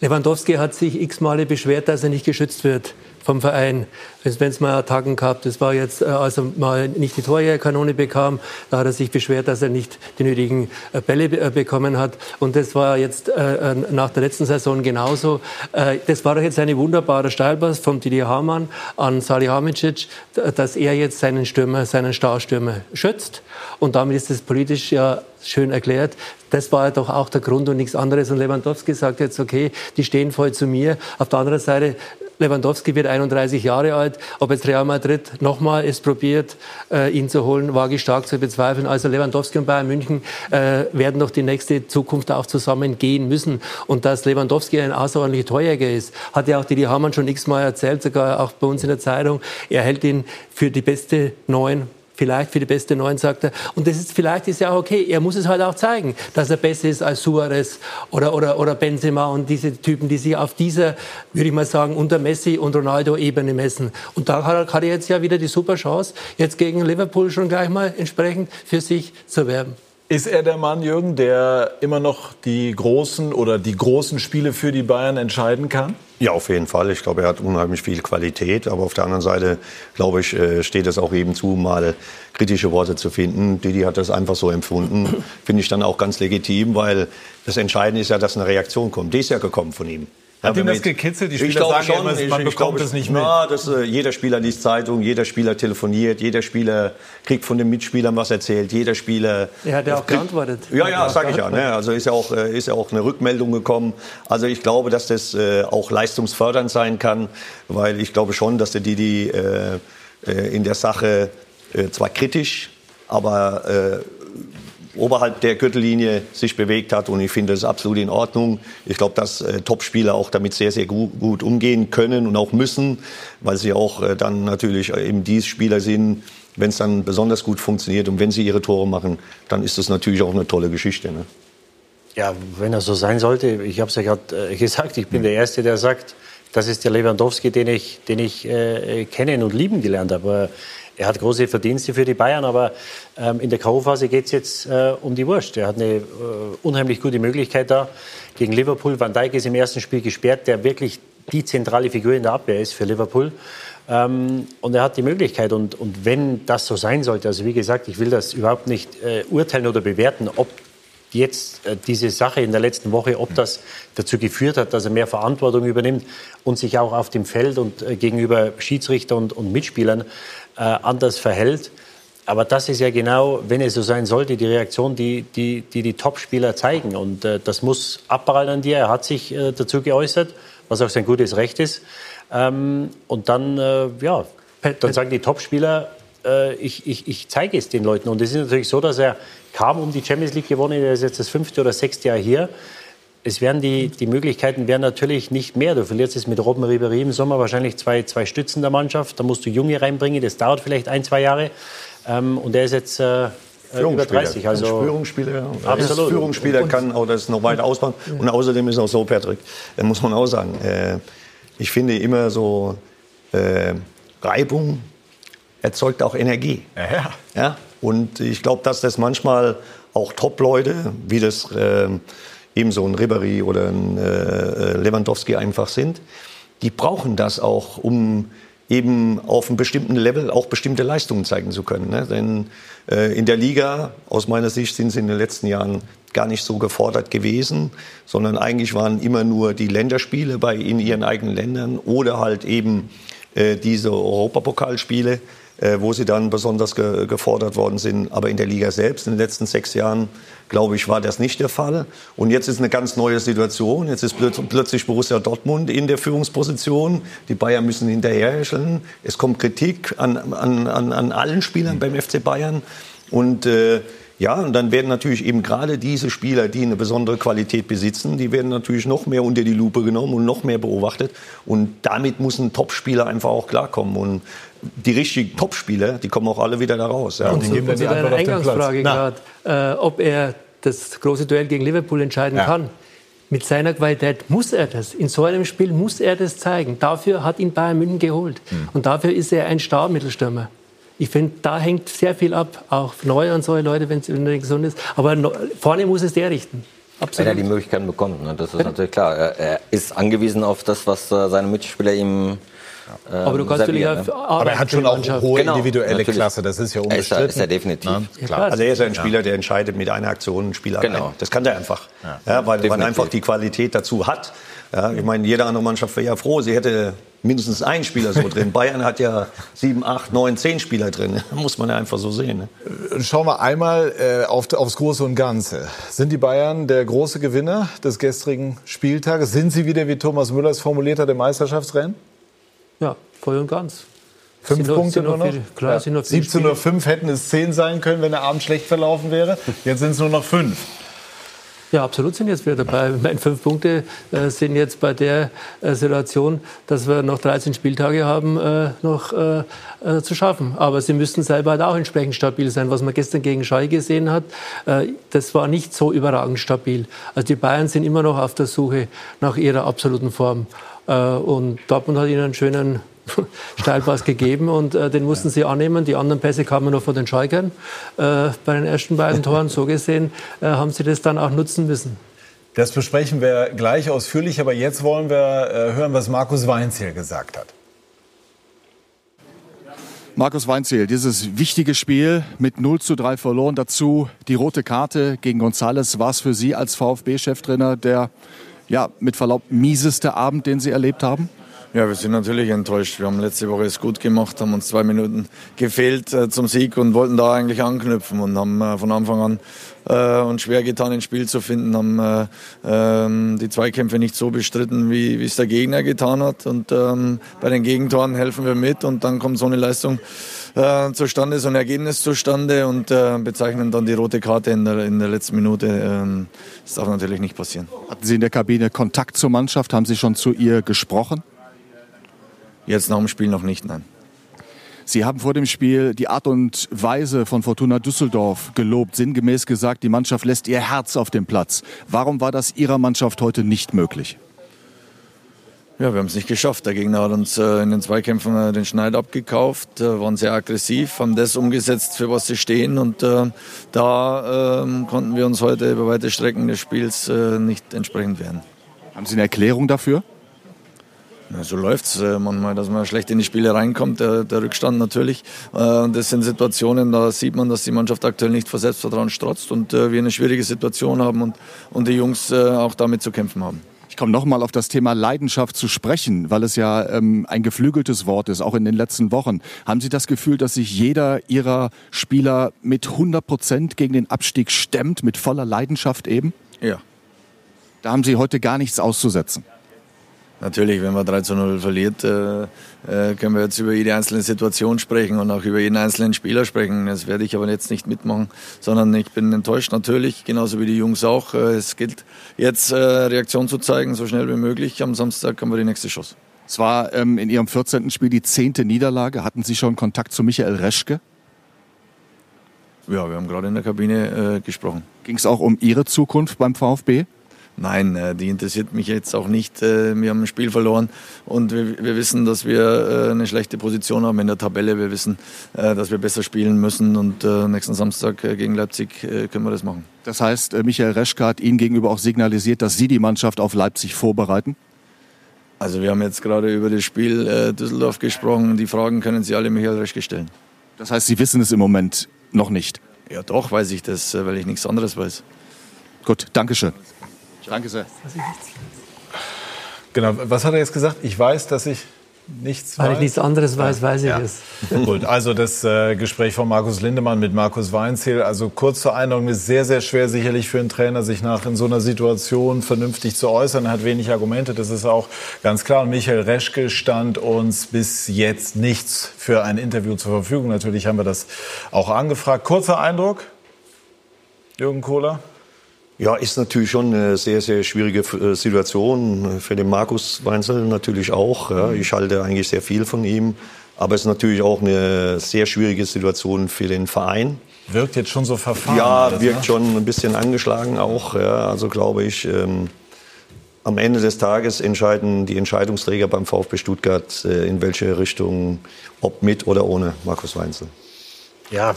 Lewandowski hat sich x Male beschwert, dass er nicht geschützt wird vom Verein. Wenn es mal Attacken gab, das war jetzt, äh, als er mal nicht die Torjägerkanone bekam, da hat er sich beschwert, dass er nicht die nötigen äh, Bälle äh, bekommen hat. Und das war jetzt nach der letzten Saison genauso. Das war doch jetzt ein wunderbarer Steilpass vom Didier Hamann an Salihamidzic, dass er jetzt seinen Stürmer, seinen Starstürmer schützt. Und damit ist es politisch ja schön erklärt. Das war ja doch auch der Grund und nichts anderes. Und Lewandowski sagt jetzt, okay, die stehen voll zu mir. Auf der anderen Seite Lewandowski wird 31 Jahre alt. Ob jetzt Real Madrid nochmal es probiert, äh, ihn zu holen, wage ich stark zu bezweifeln. Also Lewandowski und Bayern München äh, werden doch die nächste Zukunft auch zusammen gehen müssen. Und dass Lewandowski ein außerordentlicher Torjäger ist, hat ja auch Didi Hamann schon x-mal erzählt, sogar auch bei uns in der Zeitung. Er hält ihn für die beste Neun vielleicht für die beste Neun, sagt er. Und das ist, vielleicht ist ja auch okay. Er muss es halt auch zeigen, dass er besser ist als Suarez oder, oder, oder Benzema und diese Typen, die sich auf dieser, würde ich mal sagen, unter Messi und Ronaldo Ebene messen. Und da hat hat er jetzt ja wieder die super Chance, jetzt gegen Liverpool schon gleich mal entsprechend für sich zu werben. Ist er der Mann, Jürgen, der immer noch die großen oder die großen Spiele für die Bayern entscheiden kann? Ja, auf jeden Fall. Ich glaube, er hat unheimlich viel Qualität. Aber auf der anderen Seite, glaube ich, äh, steht es auch eben zu, mal kritische Worte zu finden. Didi hat das einfach so empfunden. Finde ich dann auch ganz legitim, weil das Entscheidende ist ja, dass eine Reaktion kommt. Die ist ja gekommen von ihm. Hat ihm das gekitzelt? Die Spieler sagen schon, immer, man ich, bekommt es nicht mit. Na, das, äh, jeder Spieler liest Zeitung, jeder Spieler telefoniert, jeder Spieler kriegt von den Mitspielern was erzählt, jeder Spieler... Er hat ja auch geantwortet. Ja, ja, sage ich ja. Ne? Also ist ja, auch, äh, ist ja auch eine Rückmeldung gekommen. Also ich glaube, dass das äh, auch leistungsfördernd sein kann, weil ich glaube schon, dass der Didi äh, äh, in der Sache äh, zwar kritisch, aber oberhalb der Gürtellinie sich bewegt hat. Und ich finde das absolut in Ordnung. Ich glaube, dass äh, Topspieler auch damit sehr, sehr gut, gut, umgehen können und auch müssen, weil sie auch äh, dann natürlich eben die Spieler sind, wenn es dann besonders gut funktioniert und wenn sie ihre Tore machen, dann ist das natürlich auch eine tolle Geschichte. Ne? Ja, wenn er so sein sollte, ich habe es ja gerade äh, [laughs] gesagt, ich bin der Erste, der sagt, das ist der Lewandowski, den ich, den ich äh, kennen und lieben gelernt habe. Er hat große Verdienste für die Bayern, aber ähm, in der K.O.-Phase geht es jetzt äh, um die Wurst. Er hat eine äh, unheimlich gute Möglichkeit da gegen Liverpool. Van Dijk ist im ersten Spiel gesperrt, der wirklich die zentrale Figur in der Abwehr ist für Liverpool. Ähm, und er hat die Möglichkeit. Und, und wenn das so sein sollte, also wie gesagt, ich will das überhaupt nicht äh, urteilen oder bewerten, ob jetzt äh, diese Sache in der letzten Woche, ob das dazu geführt hat, dass er mehr Verantwortung übernimmt und sich auch auf dem Feld und äh, gegenüber Schiedsrichter und, und Mitspielern äh, anders verhält. Aber das ist ja genau, wenn es so sein sollte, die Reaktion, die die, die, die Top-Spieler zeigen. Und äh, das muss abprallen an dir. Er hat sich äh, dazu geäußert, was auch sein gutes Recht ist. Ähm, und dann, ja, dann sagen die Top-Spieler, äh, ich, ich, ich zeige es den Leuten. Und es ist natürlich so, dass er kam um die Champions League gewonnen, er ist jetzt das fünfte oder sechste Jahr hier es werden die, die Möglichkeiten werden natürlich nicht mehr. Du verlierst jetzt mit Robben Ribéry im Sommer wahrscheinlich zwei, zwei Stützen der Mannschaft. Da musst du Junge reinbringen. Das dauert vielleicht ein, zwei Jahre. Ähm, und er ist jetzt äh, über 30. Also Führungsspieler, absolut. Führungsspieler kann auch das noch weiter ausbauen. Und außerdem ist auch so, Patrick, da muss man auch sagen, äh, ich finde immer so äh, Reibung erzeugt auch Energie. Ja, ja. Und ich glaube, dass das manchmal auch Top-Leute, wie das äh, ebenso ein Ribéry oder ein äh, Lewandowski einfach sind, die brauchen das auch, um eben auf einem bestimmten Level auch bestimmte Leistungen zeigen zu können. Ne? Denn äh, in der Liga, aus meiner Sicht, sind sie in den letzten Jahren gar nicht so gefordert gewesen, sondern eigentlich waren immer nur die Länderspiele bei in ihren eigenen Ländern oder halt eben äh, diese Europapokalspiele, äh, wo sie dann besonders ge gefordert worden sind. Aber in der Liga selbst in den letzten sechs Jahren glaube ich, war das nicht der Fall. Und jetzt ist eine ganz neue Situation. Jetzt ist plötzlich Borussia Dortmund in der Führungsposition. Die Bayern müssen hinterherscheln. Es kommt Kritik an, an, an, an allen Spielern beim FC Bayern. Und äh, ja, und dann werden natürlich eben gerade diese Spieler, die eine besondere Qualität besitzen, die werden natürlich noch mehr unter die Lupe genommen und noch mehr beobachtet. Und damit muss ein Topspieler einfach auch klarkommen. Und die richtigen Topspieler, die kommen auch alle wieder da raus. Ja. Und, und, und zu deiner Eingangsfrage gerade, äh, ob er das große Duell gegen Liverpool entscheiden ja. kann. Mit seiner Qualität muss er das. In so einem Spiel muss er das zeigen. Dafür hat ihn Bayern München geholt. Mhm. Und dafür ist er ein Star-Mittelstürmer. Ich finde, da hängt sehr viel ab. Auch neue und solche Leute, wenn er gesund ist. Aber vorne muss es der richten. Absolut. Wenn er die Möglichkeiten bekommt, ne? das ist natürlich klar. Er, er, ist angewiesen auf das, was äh, seine Mitspieler ihm ähm, aber du kannst servieren, ne? Aber er hat schon auch hohe genau, individuelle natürlich. Klasse, das ist ja unbestritten. Er ist, ist er definitiv. Ja, klar. Also er ist ein Spieler, der entscheidet mit einer Aktion ein Spiel genau. Das kann er einfach, ja. ja weil man einfach die Qualität dazu hat. Ja, ich meine, jede andere Mannschaft wäre ja froh, sie hätte mindestens einen Spieler so drin. [laughs] Bayern hat ja sieben, acht, neun, zehn Spieler drin. [laughs] Muss man ja einfach so sehen. Ne? Schauen wir einmal äh, auf, aufs Große und Ganze. Sind die Bayern der große Gewinner des gestrigen Spieltages? Sind sie wieder, wie Thomas Müller es formuliert hat, im Meisterschaftsrennen? Ja, voll und ganz. Fünf sind Punkte nur noch? Viel, klar, ja. 17.05 hätten es zehn sein können, wenn der Abend schlecht verlaufen wäre. Jetzt sind es nur noch fünf. Ja, absolut sind jetzt wieder dabei. Meine fünf Punkte äh, sind jetzt bei der äh, Situation, dass wir noch 13 Spieltage haben, äh, noch äh, äh, zu schaffen. Aber sie müssten selber halt auch entsprechend stabil sein. Was man gestern gegen Schei gesehen hat, äh, das war nicht so überragend stabil. Also die Bayern sind immer noch auf der Suche nach ihrer absoluten Form. Und Dortmund hat ihnen einen schönen [laughs] Steilpass gegeben und äh, den mussten sie annehmen. Die anderen Pässe kamen noch von den Schalkern äh, bei den ersten beiden Toren. So gesehen äh, haben sie das dann auch nutzen müssen. Das besprechen wir gleich ausführlich, aber jetzt wollen wir äh, hören, was Markus Weinziel gesagt hat. Markus Weinziel, dieses wichtige Spiel mit 0 zu 3 verloren, dazu die rote Karte gegen Gonzales. War es für Sie als VfB-Cheftrainer der ja, mit Verlaub, mieseste Abend, den Sie erlebt haben? Ja, wir sind natürlich enttäuscht. Wir haben letzte Woche es gut gemacht, haben uns zwei Minuten gefehlt äh, zum Sieg und wollten da eigentlich anknüpfen und haben äh, von Anfang an äh, uns schwer getan, ein Spiel zu finden, haben äh, ähm, die Zweikämpfe nicht so bestritten, wie es der Gegner getan hat. Und ähm, bei den Gegentoren helfen wir mit und dann kommt so eine Leistung äh, zustande, so ein Ergebnis zustande und äh, bezeichnen dann die rote Karte in der, in der letzten Minute. Ähm, das darf natürlich nicht passieren. Hatten Sie in der Kabine Kontakt zur Mannschaft? Haben Sie schon zu ihr gesprochen? Jetzt nach dem Spiel noch nicht, nein. Sie haben vor dem Spiel die Art und Weise von Fortuna Düsseldorf gelobt, sinngemäß gesagt, die Mannschaft lässt ihr Herz auf dem Platz. Warum war das Ihrer Mannschaft heute nicht möglich? Ja, wir haben es nicht geschafft. Der Gegner hat uns äh, in den Zweikämpfen äh, den Schneid abgekauft, äh, waren sehr aggressiv, haben das umgesetzt, für was sie stehen. Und äh, da ähm, konnten wir uns heute über weite Strecken des Spiels äh, nicht entsprechend werden. Haben Sie eine Erklärung dafür? Ja, so läuft es äh, manchmal, dass man schlecht in die Spiele reinkommt, der, der Rückstand natürlich. Und das sind Situationen, da sieht man, dass die Mannschaft aktuell nicht vor Selbstvertrauen strotzt und wir eine schwierige Situation haben und, und die Jungs auch damit zu kämpfen haben. Ich komme nochmal auf das Thema Leidenschaft zu sprechen, weil es ja ähm, ein geflügeltes Wort ist, auch in den letzten Wochen. Haben Sie das Gefühl, dass sich jeder Ihrer Spieler mit 100 Prozent gegen den Abstieg stemmt, mit voller Leidenschaft eben? Ja. Da haben Sie heute gar nichts auszusetzen. Natürlich, wenn man 3 zu 0 verliert, äh, äh, können wir jetzt über jede einzelne Situation sprechen und auch über jeden einzelnen Spieler sprechen. Das werde ich aber jetzt nicht mitmachen, sondern ich bin enttäuscht natürlich, genauso wie die Jungs auch. Äh, es gilt jetzt äh, Reaktion zu zeigen, so schnell wie möglich. Am Samstag haben wir die nächste Chance. Es war ähm, in Ihrem 14. Spiel die zehnte Niederlage. Hatten Sie schon Kontakt zu Michael Reschke? Ja, wir haben gerade in der Kabine äh, gesprochen. Ging es auch um Ihre Zukunft beim VfB? Nein, äh, die interessiert mich jetzt auch nicht. Äh, wir haben ein Spiel verloren und wir, wir wissen, dass wir äh, eine schlechte Position haben in der Tabelle. Wir wissen, dass wir besser spielen müssen und nächsten Samstag gegen Leipzig können wir das machen. Das heißt, Michael Reschke hat Ihnen gegenüber auch signalisiert, dass Sie die Mannschaft auf Leipzig vorbereiten? Also wir haben jetzt gerade über das Spiel Düsseldorf gesprochen. Die Fragen können Sie alle Michael Reschke stellen. Das heißt, Sie wissen es im Moment noch nicht? Ja, doch weiß ich das, weil ich nichts anderes weiß. Gut, Dankeschön. Danke sehr. Genau, was hat er jetzt gesagt? Ich weiß, dass ich nichts Weil weiß. ich nichts anderes weiß, weiß ich ja. es. [laughs] Gut, also das äh, Gespräch von Markus Lindemann mit Markus Weinziel. Also kurz zur Einordnung ist sehr, sehr schwer sicherlich für einen Trainer, sich nach in so einer Situation vernünftig zu äußern. Er hat wenig Argumente, das ist auch ganz klar. Und Michael Reschke stand uns bis jetzt nichts für ein Interview zur Verfügung. Natürlich haben wir das auch angefragt. Kurzer Eindruck, Jürgen Kohler? Ja, ist natürlich schon eine sehr, sehr schwierige äh, Situation. Für den Markus Weinzel natürlich auch. Ja. Ich halte eigentlich sehr viel von ihm. Aber es ist natürlich auch eine sehr schwierige Situation für den Verein. Wirkt jetzt schon so verfahren. Ja, das, wirkt ne? schon ein bisschen angeschlagen auch. Ja. Also glaube ich, ähm, am Ende des Tages entscheiden die Entscheidungsträger beim VfB Stuttgart, äh, in welche Richtung, ob mit oder ohne Markus Weinzel. Ja,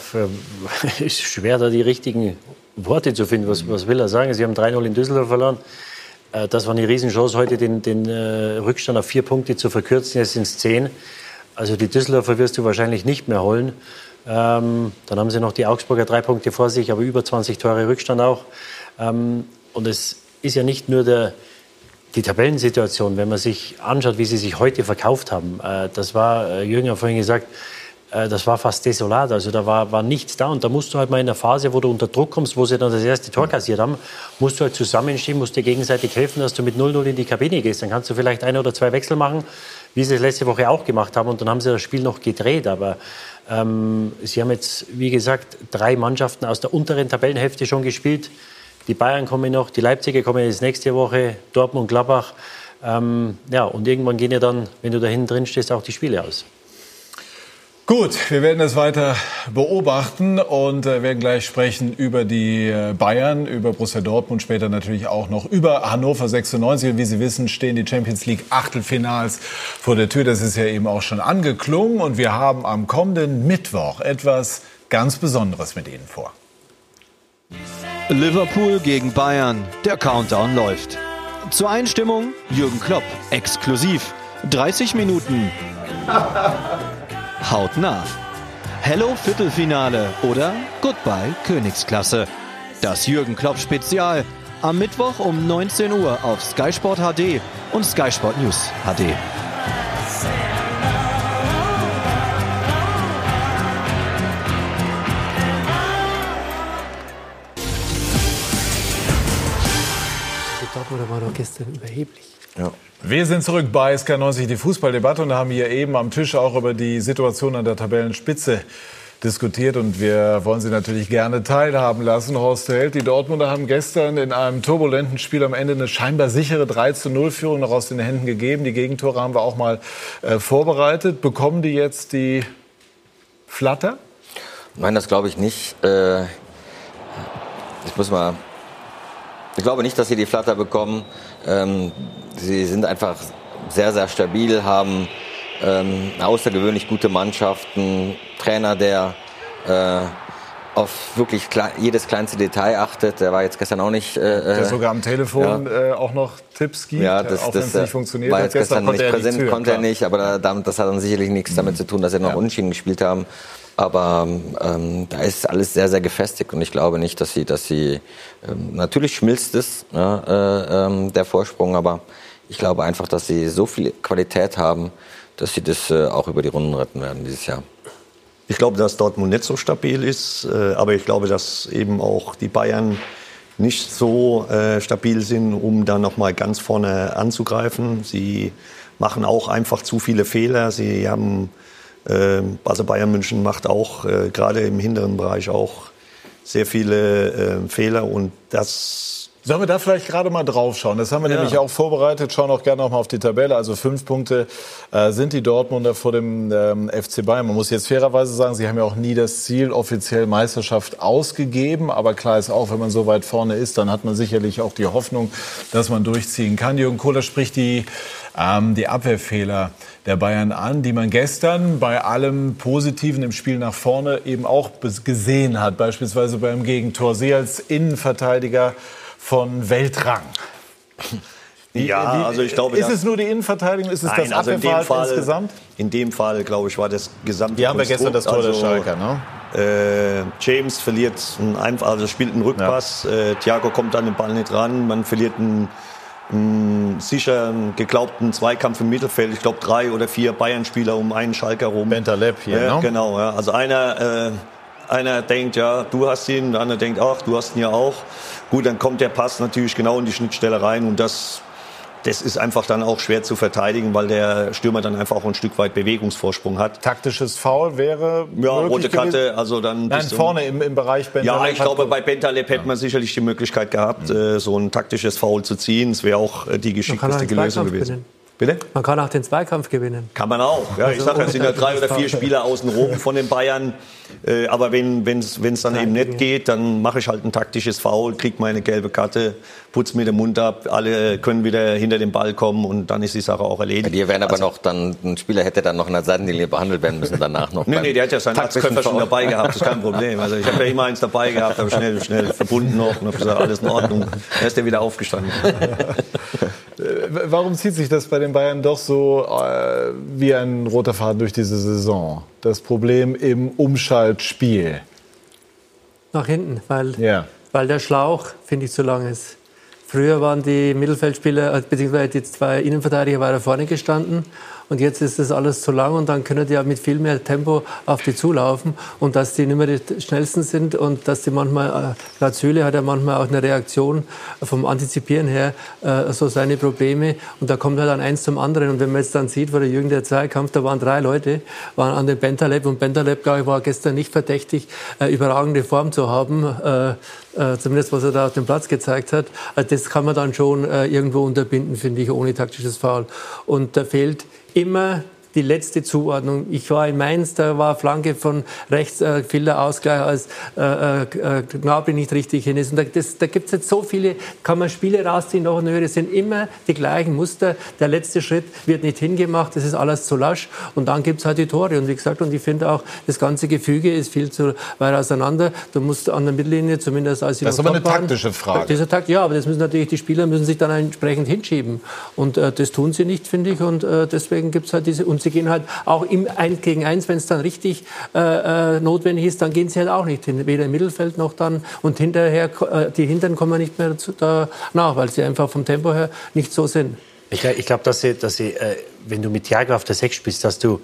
[laughs] ist schwer, da die richtigen Worte zu finden. Was, was will er sagen? Sie haben 3-0 in Düsseldorf verloren. Äh, das war eine Riesenchance, heute den, den äh, Rückstand auf vier Punkte zu verkürzen. Jetzt sind es zehn. Also die Düsseldorfer wirst du wahrscheinlich nicht mehr holen. Ähm, dann haben sie noch die Augsburger drei Punkte vor sich, aber über 20 Tore Rückstand auch. Ähm, und es ist ja nicht nur der, die Tabellensituation, wenn man sich anschaut, wie sie sich heute verkauft haben. Äh, das war, äh, Jürgen hat vorhin gesagt, das war fast desolat. Also da war, war nichts da. Und da musst du halt mal in der Phase, wo du unter Druck kommst, wo sie dann das erste Tor kassiert haben, musst du halt zusammenstehen, musst dir gegenseitig helfen, dass du mit 0-0 in die Kabine gehst. Dann kannst du vielleicht ein oder zwei Wechsel machen, wie sie es letzte Woche auch gemacht haben. Und dann haben sie das Spiel noch gedreht. Aber ähm, sie haben jetzt, wie gesagt, drei Mannschaften aus der unteren Tabellenhälfte schon gespielt. Die Bayern kommen noch, die Leipziger kommen jetzt nächste Woche, Dortmund, Gladbach. Ähm, ja, und irgendwann gehen ja dann, wenn du da hinten drin stehst, auch die Spiele aus. Gut, wir werden es weiter beobachten und äh, werden gleich sprechen über die äh, Bayern, über Borussia Dortmund, später natürlich auch noch über Hannover 96. Und wie Sie wissen, stehen die Champions League Achtelfinals vor der Tür. Das ist ja eben auch schon angeklungen und wir haben am kommenden Mittwoch etwas ganz Besonderes mit Ihnen vor. Liverpool gegen Bayern. Der Countdown läuft. Zur Einstimmung Jürgen Klopp, exklusiv. 30 Minuten. [laughs] hautnah. Hello Viertelfinale oder Goodbye Königsklasse. Das Jürgen Klopp Spezial. Am Mittwoch um 19 Uhr auf Sky Sport HD und Sky Sport News HD. Die Dortmunder war doch gestern überheblich. Ja. Wir sind zurück bei SK90, die Fußballdebatte, und haben hier eben am Tisch auch über die Situation an der Tabellenspitze diskutiert und wir wollen Sie natürlich gerne teilhaben lassen. Horst Held, die Dortmunder haben gestern in einem turbulenten Spiel am Ende eine scheinbar sichere 3 zu 0 Führung noch aus den Händen gegeben. Die Gegentore haben wir auch mal äh, vorbereitet. Bekommen die jetzt die Flatter? Nein, das glaube ich nicht. Äh, ich muss mal. Ich glaube nicht, dass sie die Flatter bekommen. Ähm, sie sind einfach sehr, sehr stabil, haben ähm, außergewöhnlich gute Mannschaften, Trainer, der äh, auf wirklich kle jedes kleinste Detail achtet. Der war jetzt gestern auch nicht. Äh, der sogar am Telefon ja. äh, auch noch Tipps gibt, ja, das, auch das, nicht funktioniert war jetzt gestern, gestern nicht präsent, konnte er nicht, aber da, das hat dann sicherlich nichts damit zu tun, dass er noch ja. Unentschieden gespielt haben. Aber ähm, da ist alles sehr, sehr gefestigt und ich glaube nicht, dass sie, dass sie ähm, natürlich schmilzt es ja, äh, ähm, der Vorsprung, aber ich glaube einfach, dass sie so viel Qualität haben, dass sie das äh, auch über die Runden retten werden dieses Jahr. Ich glaube, dass Dortmund nicht so stabil ist, äh, aber ich glaube, dass eben auch die Bayern nicht so äh, stabil sind, um da noch mal ganz vorne anzugreifen. Sie machen auch einfach zu viele Fehler. Sie haben also Bayern München macht auch äh, gerade im hinteren Bereich auch sehr viele äh, Fehler und das Sollen wir da vielleicht gerade mal drauf schauen? Das haben wir ja. nämlich auch vorbereitet. Schauen auch gerne noch mal auf die Tabelle. Also fünf Punkte äh, sind die Dortmunder vor dem ähm, FC Bayern. Man muss jetzt fairerweise sagen, sie haben ja auch nie das Ziel offiziell Meisterschaft ausgegeben. Aber klar ist auch, wenn man so weit vorne ist, dann hat man sicherlich auch die Hoffnung, dass man durchziehen kann. Jürgen Kohler spricht die, ähm, die Abwehrfehler der Bayern an, die man gestern bei allem Positiven im Spiel nach vorne eben auch gesehen hat. Beispielsweise beim Gegentor. Sie als Innenverteidiger von Weltrang. Ja, also ich glaube, ist es nur die Innenverteidigung, ist es nein, das also in dem Fall, insgesamt? In dem Fall, glaube ich, war das gesamte. Hier haben wir gestern das Tor also, der Schalker, ne? Äh, James verliert einen, also spielt einen Rückpass, ja. äh, Thiago kommt an den Ball nicht ran, man verliert einen, einen sicher geglaubten Zweikampf im Mittelfeld. Ich glaube drei oder vier Bayern-Spieler um einen Schalker rum. Bentaleb hier, äh, ne? Genau, ja. Also einer, äh, einer denkt, ja, du hast ihn, der andere denkt, ach, du hast ihn ja auch. Gut, dann kommt der Pass natürlich genau in die Schnittstelle rein und das das ist einfach dann auch schwer zu verteidigen, weil der Stürmer dann einfach auch ein Stück weit Bewegungsvorsprung hat. Taktisches Foul wäre ja rote Karte, gewesen? also dann Nein, vorne im, im Bereich Bentaleb. Ja, ich glaube bei Bentaleb hätte man sicherlich die Möglichkeit gehabt, mhm. so ein taktisches Foul zu ziehen. Es wäre auch äh, die geschickteste Lösung gewesen. Gewinnen. Bitte? Man kann auch den Zweikampf gewinnen. Kann man auch. Ja, ich sage, es sind ja drei oder vier Spieler außen rum von den Bayern. Äh, aber wenn es dann eben nicht geht, dann mache ich halt ein taktisches Foul, kriege meine gelbe Karte, putze mir den Mund ab, alle können wieder hinter den Ball kommen und dann ist die Sache auch erledigt. Die werden aber also, noch dann, ein Spieler hätte dann noch in der Seitenlinie behandelt werden müssen danach noch. nee, nee, der hat ja seinen Arztköpfer schon dabei gehabt, das ist kein Problem. Also ich habe ja immer eins dabei gehabt, habe schnell, schnell verbunden noch und habe gesagt, alles in Ordnung. Dann ist der wieder aufgestanden. [laughs] Warum zieht sich das bei den Bayern doch so äh, wie ein roter Faden durch diese Saison? Das Problem im Umschaltspiel. Nach hinten, weil, yeah. weil der Schlauch, finde ich, zu lang ist. Früher waren die Mittelfeldspieler, äh, beziehungsweise die zwei Innenverteidiger weiter vorne gestanden und jetzt ist das alles zu lang und dann können die ja mit viel mehr Tempo auf die zulaufen und dass die nicht mehr die schnellsten sind und dass die manchmal, äh, gerade hat ja manchmal auch eine Reaktion vom Antizipieren her, äh, so seine Probleme und da kommt halt dann eins zum anderen und wenn man jetzt dann sieht, wo der Jürgen der Zweikampf, da waren drei Leute, waren an den Bentaleb und Bentaleb, glaube ich, war gestern nicht verdächtig, äh, überragende Form zu haben, äh, äh, zumindest was er da auf dem Platz gezeigt hat. Also das kann man dann schon äh, irgendwo unterbinden, finde ich, ohne taktisches Foul. Und da fehlt immer die letzte Zuordnung. Ich war in Mainz, da war Flanke von rechts, äh, fiel der Ausgleich, als äh, äh, Gnabry nicht richtig hin ist. Und da, das, da gibt es jetzt so viele, kann man Spiele rausziehen, noch höher, es sind immer die gleichen Muster. Der letzte Schritt wird nicht hingemacht, das ist alles zu lasch. Und dann gibt es halt die Tore. Und wie gesagt, und ich finde auch, das ganze Gefüge ist viel zu weit auseinander. Du musst an der Mittellinie, zumindest als Das ist aber eine taktische Frage. Dieser Takt, ja, aber das müssen natürlich, die Spieler müssen sich dann entsprechend hinschieben. Und äh, das tun sie nicht, finde ich. Und äh, deswegen gibt es halt diese, und sie gehen halt auch im 1 gegen 1, wenn es dann richtig äh, äh, notwendig ist, dann gehen sie halt auch nicht hin. Weder im Mittelfeld noch dann. Und hinterher, äh, die Hintern kommen nicht mehr dazu, danach, weil sie einfach vom Tempo her nicht so sind. Ich, ich glaube, dass sie, dass sie äh, wenn du mit Thiago auf der 6 spielst, dass du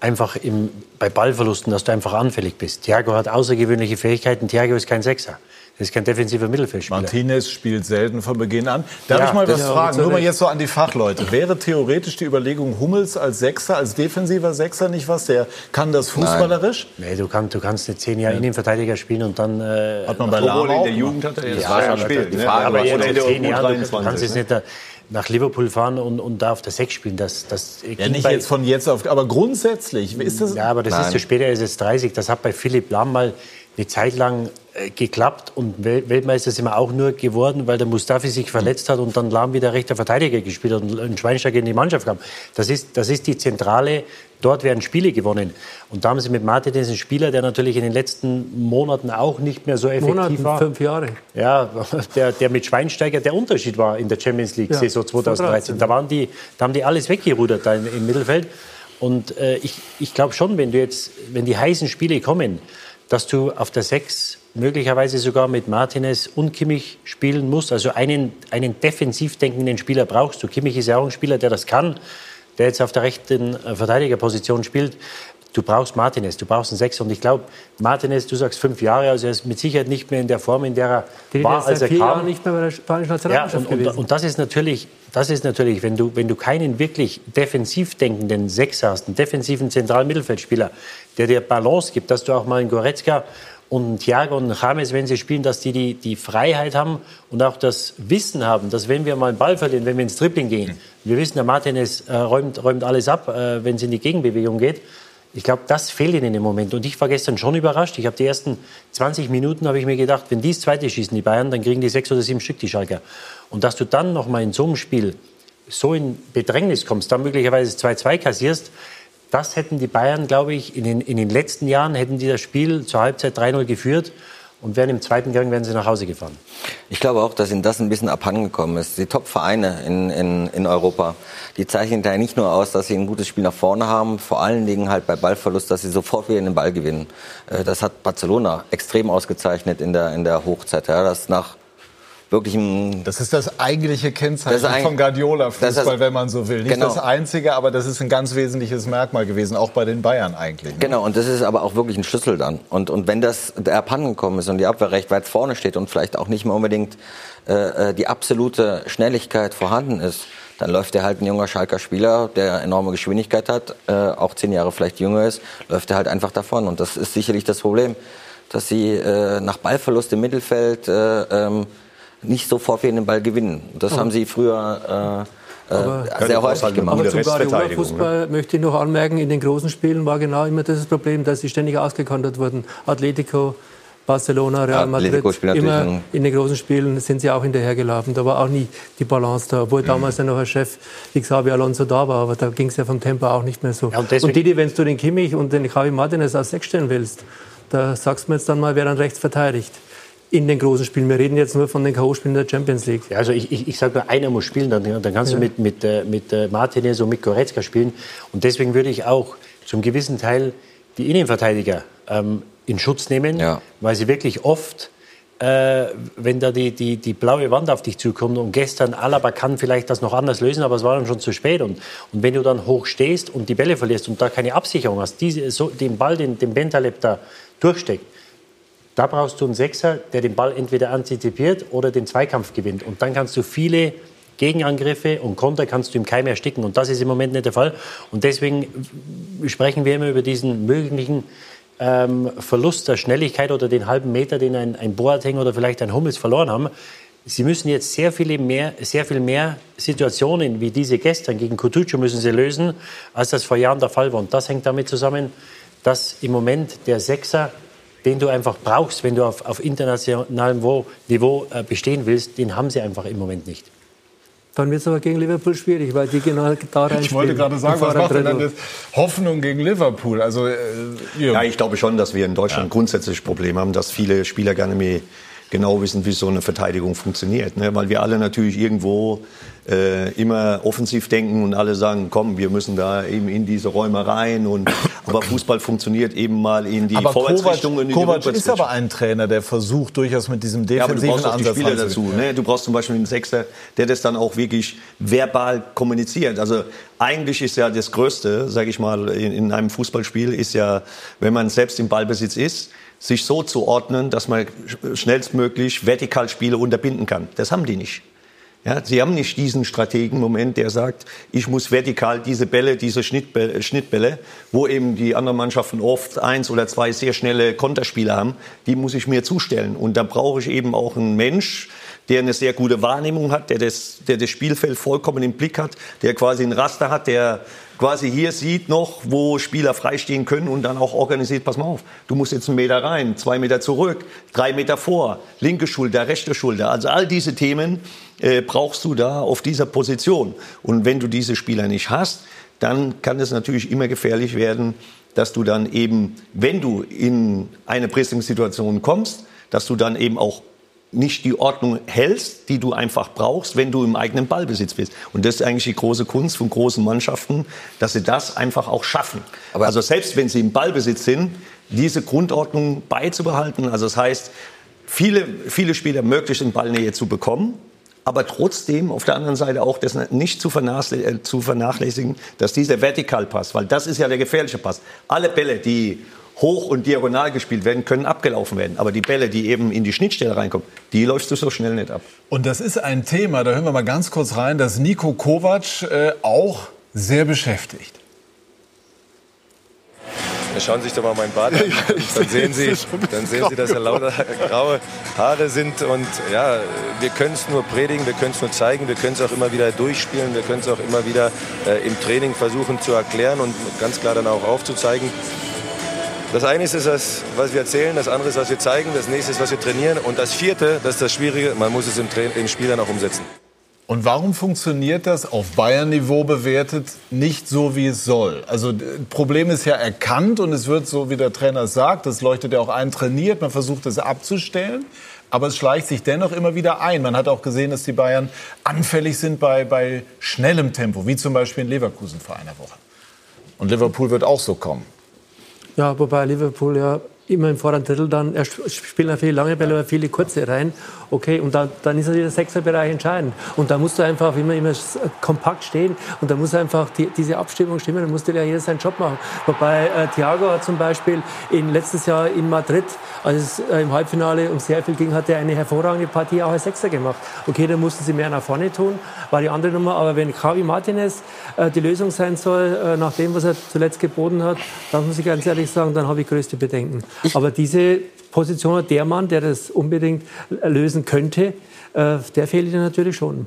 einfach im, bei Ballverlusten, dass du einfach anfällig bist. Thiago hat außergewöhnliche Fähigkeiten. Thiago ist kein Sechser. Das ist kein defensiver Mittelfeldspieler. Martinez spielt selten von Beginn an. Darf Ja, ich mal was das- fragen? ja, Nur mal jetzt so an die Fachleute. Wäre theoretisch die Überlegung Hummels als Sechser, als defensiver Sechser nicht was? Der kann das fußballerisch? Nee, du, kannst, du kannst nicht zehn Jahre Innenverteidiger spielen und dann... Äh, Hat man bei Obwohl Lahm in der. Jugend hat er jetzt Ja, ja, aber gespielt. die ne? Frage, aber jetzt Oder in mit der zehn Jahren, du 23, kannst jetzt nicht da nach Liverpool fahren und, und da auf der 6 spielen. Das, das Ja, nicht bei- jetzt von jetzt auf, aber grundsätzlich. Ist das, Ja, aber das ist Nein. zu spät, er ist jetzt 30. Das hat bei Philipp Lahm mal eine Zeit lang äh, geklappt und Wel Weltmeister sind wir auch nur geworden, weil der Mustafi sich verletzt hat und dann Lahm wieder rechter Verteidiger gespielt hat und ein Schweinsteiger in die Mannschaft kam. Das ist, das ist die Zentrale, dort werden Spiele gewonnen. Und da haben sie mit Martinez einen Spieler, der natürlich in den letzten Monaten auch nicht mehr so effektiv Monaten, war. fünf Jahre. Ja, [laughs] der, der mit Schweinsteiger der Unterschied war in der Champions League Ja, Saison 2013. 2013. Da, waren die, da haben die alles weggerudert da im, im Mittelfeld. Und äh, ich, ich glaube schon, wenn du jetzt, wenn die heißen Spiele kommen, dass du auf der Sechs möglicherweise sogar mit Martinez und Kimmich spielen musst. Also einen, einen defensiv denkenden Spieler brauchst du. Kimmich ist ja auch ein Spieler, der das kann, der jetzt auf der rechten äh, Verteidigerposition spielt. Du brauchst Martinez, du brauchst einen Sechser. Und ich glaube, Martinez, du sagst fünf Jahre, also er ist mit Sicherheit nicht mehr in der Form, in der er Die war, als er vier kam. Nicht mehr bei der spanischen Ja, Nationalmannschaft und, und, gewesen. und das ist natürlich, das ist natürlich, wenn du, wenn du keinen wirklich defensiv denkenden Sechser hast, einen defensiven zentralen Mittelfeldspieler, der dir Balance gibt, dass du auch mal einen Goretzka und einen Thiago und einen James, wenn sie spielen, dass die, die die Freiheit haben und auch das Wissen haben, dass wenn wir mal einen Ball verlieren, wenn wir ins Dribbling gehen, wir wissen, der Martinez äh, räumt, räumt alles ab, äh, wenn es in die Gegenbewegung geht. Ich glaube, das fehlt ihnen im Moment. Und ich war gestern schon überrascht. Ich habe die ersten 20 Minuten, habe ich mir gedacht, wenn die das zweite schießen, die Bayern, dann kriegen die sechs oder sieben Stück, die Schalker. Und dass du dann noch mal in so einem Spiel so in Bedrängnis kommst, dann möglicherweise 2-2 kassierst, das hätten die Bayern, glaube ich, in den, in den letzten Jahren, hätten die das Spiel zur Halbzeit 3-0 geführt und wären im zweiten Gang wären sie nach Hause gefahren. Ich glaube auch, dass ihnen das ein bisschen abhandengekommen ist. Die Top-Vereine in, in, in Europa, die zeichnen da nicht nur aus, dass sie ein gutes Spiel nach vorne haben, vor allen Dingen halt bei Ballverlust, dass sie sofort wieder den Ball gewinnen. Äh, Das hat Barcelona extrem ausgezeichnet in der, in der Hochzeit. Ja, das nach wirklichem Das ist das eigentliche Kennzeichen Das eigentlich- von Guardiola-Fußball, wenn man so will. Nicht Genau. das einzige, aber das ist ein ganz wesentliches Merkmal gewesen, auch bei den Bayern eigentlich. ne? Genau, und das ist aber auch wirklich ein Schlüssel dann. Und, und wenn das der abhandengekommen ist und die Abwehr recht weit vorne steht und vielleicht auch nicht mehr unbedingt äh, äh, die absolute Schnelligkeit vorhanden ist, dann läuft der halt ein junger Schalker Spieler, der enorme Geschwindigkeit hat, äh, auch zehn Jahre vielleicht jünger ist, läuft er halt einfach davon. Und das ist sicherlich das Problem, dass sie äh, nach Ballverlust im Mittelfeld äh, ähm, nicht sofort wieder den Ball gewinnen. Das Aber- haben sie früher äh, äh, sehr häufig gemacht. Aber zum Guardiola-Fußball möchte ich noch anmerken, in den großen Spielen war genau immer das Problem, dass sie ständig ausgekontert wurden. Atletico, Barcelona, Real Madrid, immer in den großen Spielen sind sie auch hinterhergelaufen. Da war auch nie die Balance da, Mhm. obwohl damals ja noch ein Chef wie Xavi Alonso da war, aber da ging es ja vom Tempo auch nicht mehr so. Ja, und und Didi, wenn du den Kimmich und den Javi Martinez als Sechs stellen willst, da sagst du mir jetzt dann mal, wer dann rechts verteidigt. In den großen Spielen. Wir reden jetzt nur von den K.O.-Spielen der Champions League. Ja, also ich, ich, ich sage nur, einer muss spielen, dann, dann kannst du mit, mit, äh, mit äh, Martinez und mit Goretzka spielen. Und deswegen würde ich auch zum gewissen Teil die Innenverteidiger ähm, in Schutz nehmen, Ja. weil sie wirklich oft, äh, wenn da die, die, die blaue Wand auf dich zukommt und gestern Alaba kann vielleicht das noch anders lösen, aber es war dann schon zu spät. Und, und wenn du dann hoch stehst und die Bälle verlierst und da keine Absicherung hast, diese, so, den Ball, den, den Bentaleb da durchsteckt, da brauchst du einen Sechser, der den Ball entweder antizipiert oder den Zweikampf gewinnt. Und dann kannst du viele Gegenangriffe und Konter kannst du im Keim ersticken. Und das ist im Moment nicht der Fall. Und deswegen sprechen wir immer über diesen möglichen ähm, Verlust der Schnelligkeit oder den halben Meter, den ein, ein Boateng oder vielleicht ein Hummels verloren haben. Sie müssen jetzt sehr, viele mehr, sehr viel mehr Situationen wie diese gestern gegen Kutucu müssen sie lösen, als das vor Jahren der Fall war. Und das hängt damit zusammen, dass im Moment der Sechser den du einfach brauchst, wenn du auf, auf internationalem Niveau äh, bestehen willst, den haben sie einfach im Moment nicht. Dann wird es aber gegen Liverpool schwierig, weil die genau da rein Ich wollte gerade sagen, was macht denn dann das Hoffnung gegen Liverpool? Also, äh. Ja, ich glaube schon, dass wir in Deutschland grundsätzlich ein Problem haben, dass viele Spieler gerne mehr genau wissen, wie so eine Verteidigung funktioniert. Ne? Weil wir alle natürlich irgendwo äh, immer offensiv denken und alle sagen, komm, wir müssen da eben in diese Räume rein. Und, aber Fußball funktioniert eben mal in die aber Vorwärtsrichtung. Kovac, Kovac ist aber ein Trainer, der versucht durchaus mit diesem defensiven ja, aber du brauchst auch die Ansatz Spieler dazu. Ne? Du brauchst zum Beispiel einen Sechster, der das dann auch wirklich verbal kommuniziert. Also eigentlich ist ja das Größte, sage ich mal, in, in einem Fußballspiel, ist ja, wenn man selbst im Ballbesitz ist, sich so zu ordnen, dass man schnellstmöglich vertikal Spiele unterbinden kann. Das haben die nicht. Ja, sie haben nicht diesen Strategen-Moment, der sagt, ich muss vertikal diese Bälle, diese Schnittbälle, Schnittbälle, wo eben die anderen Mannschaften oft eins oder zwei sehr schnelle Konterspieler haben, die muss ich mir zustellen. Und da brauche ich eben auch einen Mensch, der eine sehr gute Wahrnehmung hat, der das, der das Spielfeld vollkommen im Blick hat, der quasi ein Raster hat, der quasi hier sieht noch, wo Spieler freistehen können und dann auch organisiert, pass mal auf, du musst jetzt einen Meter rein, zwei Meter zurück, drei Meter vor, linke Schulter, rechte Schulter. Also all diese Themen äh, brauchst du da auf dieser Position. Und wenn du diese Spieler nicht hast, dann kann es natürlich immer gefährlich werden, dass du dann eben, wenn du in eine Pressing-Situation kommst, dass du dann eben auch nicht die Ordnung hältst, die du einfach brauchst, wenn du im eigenen Ballbesitz bist. Und das ist eigentlich die große Kunst von großen Mannschaften, dass sie das einfach auch schaffen. Aber also selbst wenn sie im Ballbesitz sind, diese Grundordnung beizubehalten. Also das heißt, viele, viele Spieler möglichst in Ballnähe zu bekommen, aber trotzdem auf der anderen Seite auch das nicht zu, vernachlässigen, äh, zu vernachlässigen dass dieser Vertikalpass, weil das ist ja der gefährliche Pass. Alle Bälle, die hoch und diagonal gespielt werden, können abgelaufen werden. Aber die Bälle, die eben in die Schnittstelle reinkommen, die läufst du so schnell nicht ab. Und das ist ein Thema, da hören wir mal ganz kurz rein, das Nico Kovac äh, auch sehr beschäftigt. Ja, schauen Sie sich doch mal meinen Bart an. [laughs] Dann sehen Sie, dann sehen Sie dass er lauter graue Haare sind. Und ja, wir können es nur predigen, wir können es nur zeigen, wir können es auch immer wieder durchspielen, wir können es auch immer wieder äh, im Training versuchen zu erklären und ganz klar dann auch aufzuzeigen. Das eine ist das, was wir erzählen, das andere ist, was wir zeigen, das nächste ist, was wir trainieren und das vierte, das ist das Schwierige, man muss es im, im Spiel dann auch umsetzen. Und warum funktioniert das auf Bayern-Niveau bewertet nicht so, wie es soll? Also Problem ist ja erkannt und es wird, so wie der Trainer sagt, das leuchtet ja auch ein, trainiert, man versucht es abzustellen. Aber es schleicht sich dennoch immer wieder ein. Man hat auch gesehen, dass die Bayern anfällig sind bei, bei schnellem Tempo, wie zum Beispiel in Leverkusen vor einer Woche. Und Liverpool wird auch so kommen. Ja, wobei Liverpool ja immer im vorderen Drittel dann, er spielt natürlich lange Bälle, aber viele kurze rein. Okay, und dann, dann ist der Sechserbereich entscheidend. Und da musst du einfach immer, immer kompakt stehen und da muss einfach die, diese Abstimmung stimmen, dann musste ja jeder seinen Job machen. Wobei äh, Thiago hat zum Beispiel in, letztes Jahr in Madrid, als es äh, im Halbfinale um sehr viel ging, hat er eine hervorragende Partie auch als Sechser gemacht. Okay, da mussten sie mehr nach vorne tun, war die andere Nummer. Aber wenn Javi Martinez äh, die Lösung sein soll, äh, nach dem, was er zuletzt geboten hat, dann muss ich ganz ehrlich sagen, dann habe ich größte Bedenken. Aber diese Position hat der Mann, der das unbedingt lösen könnte, äh, der fehlt ihnen natürlich schon.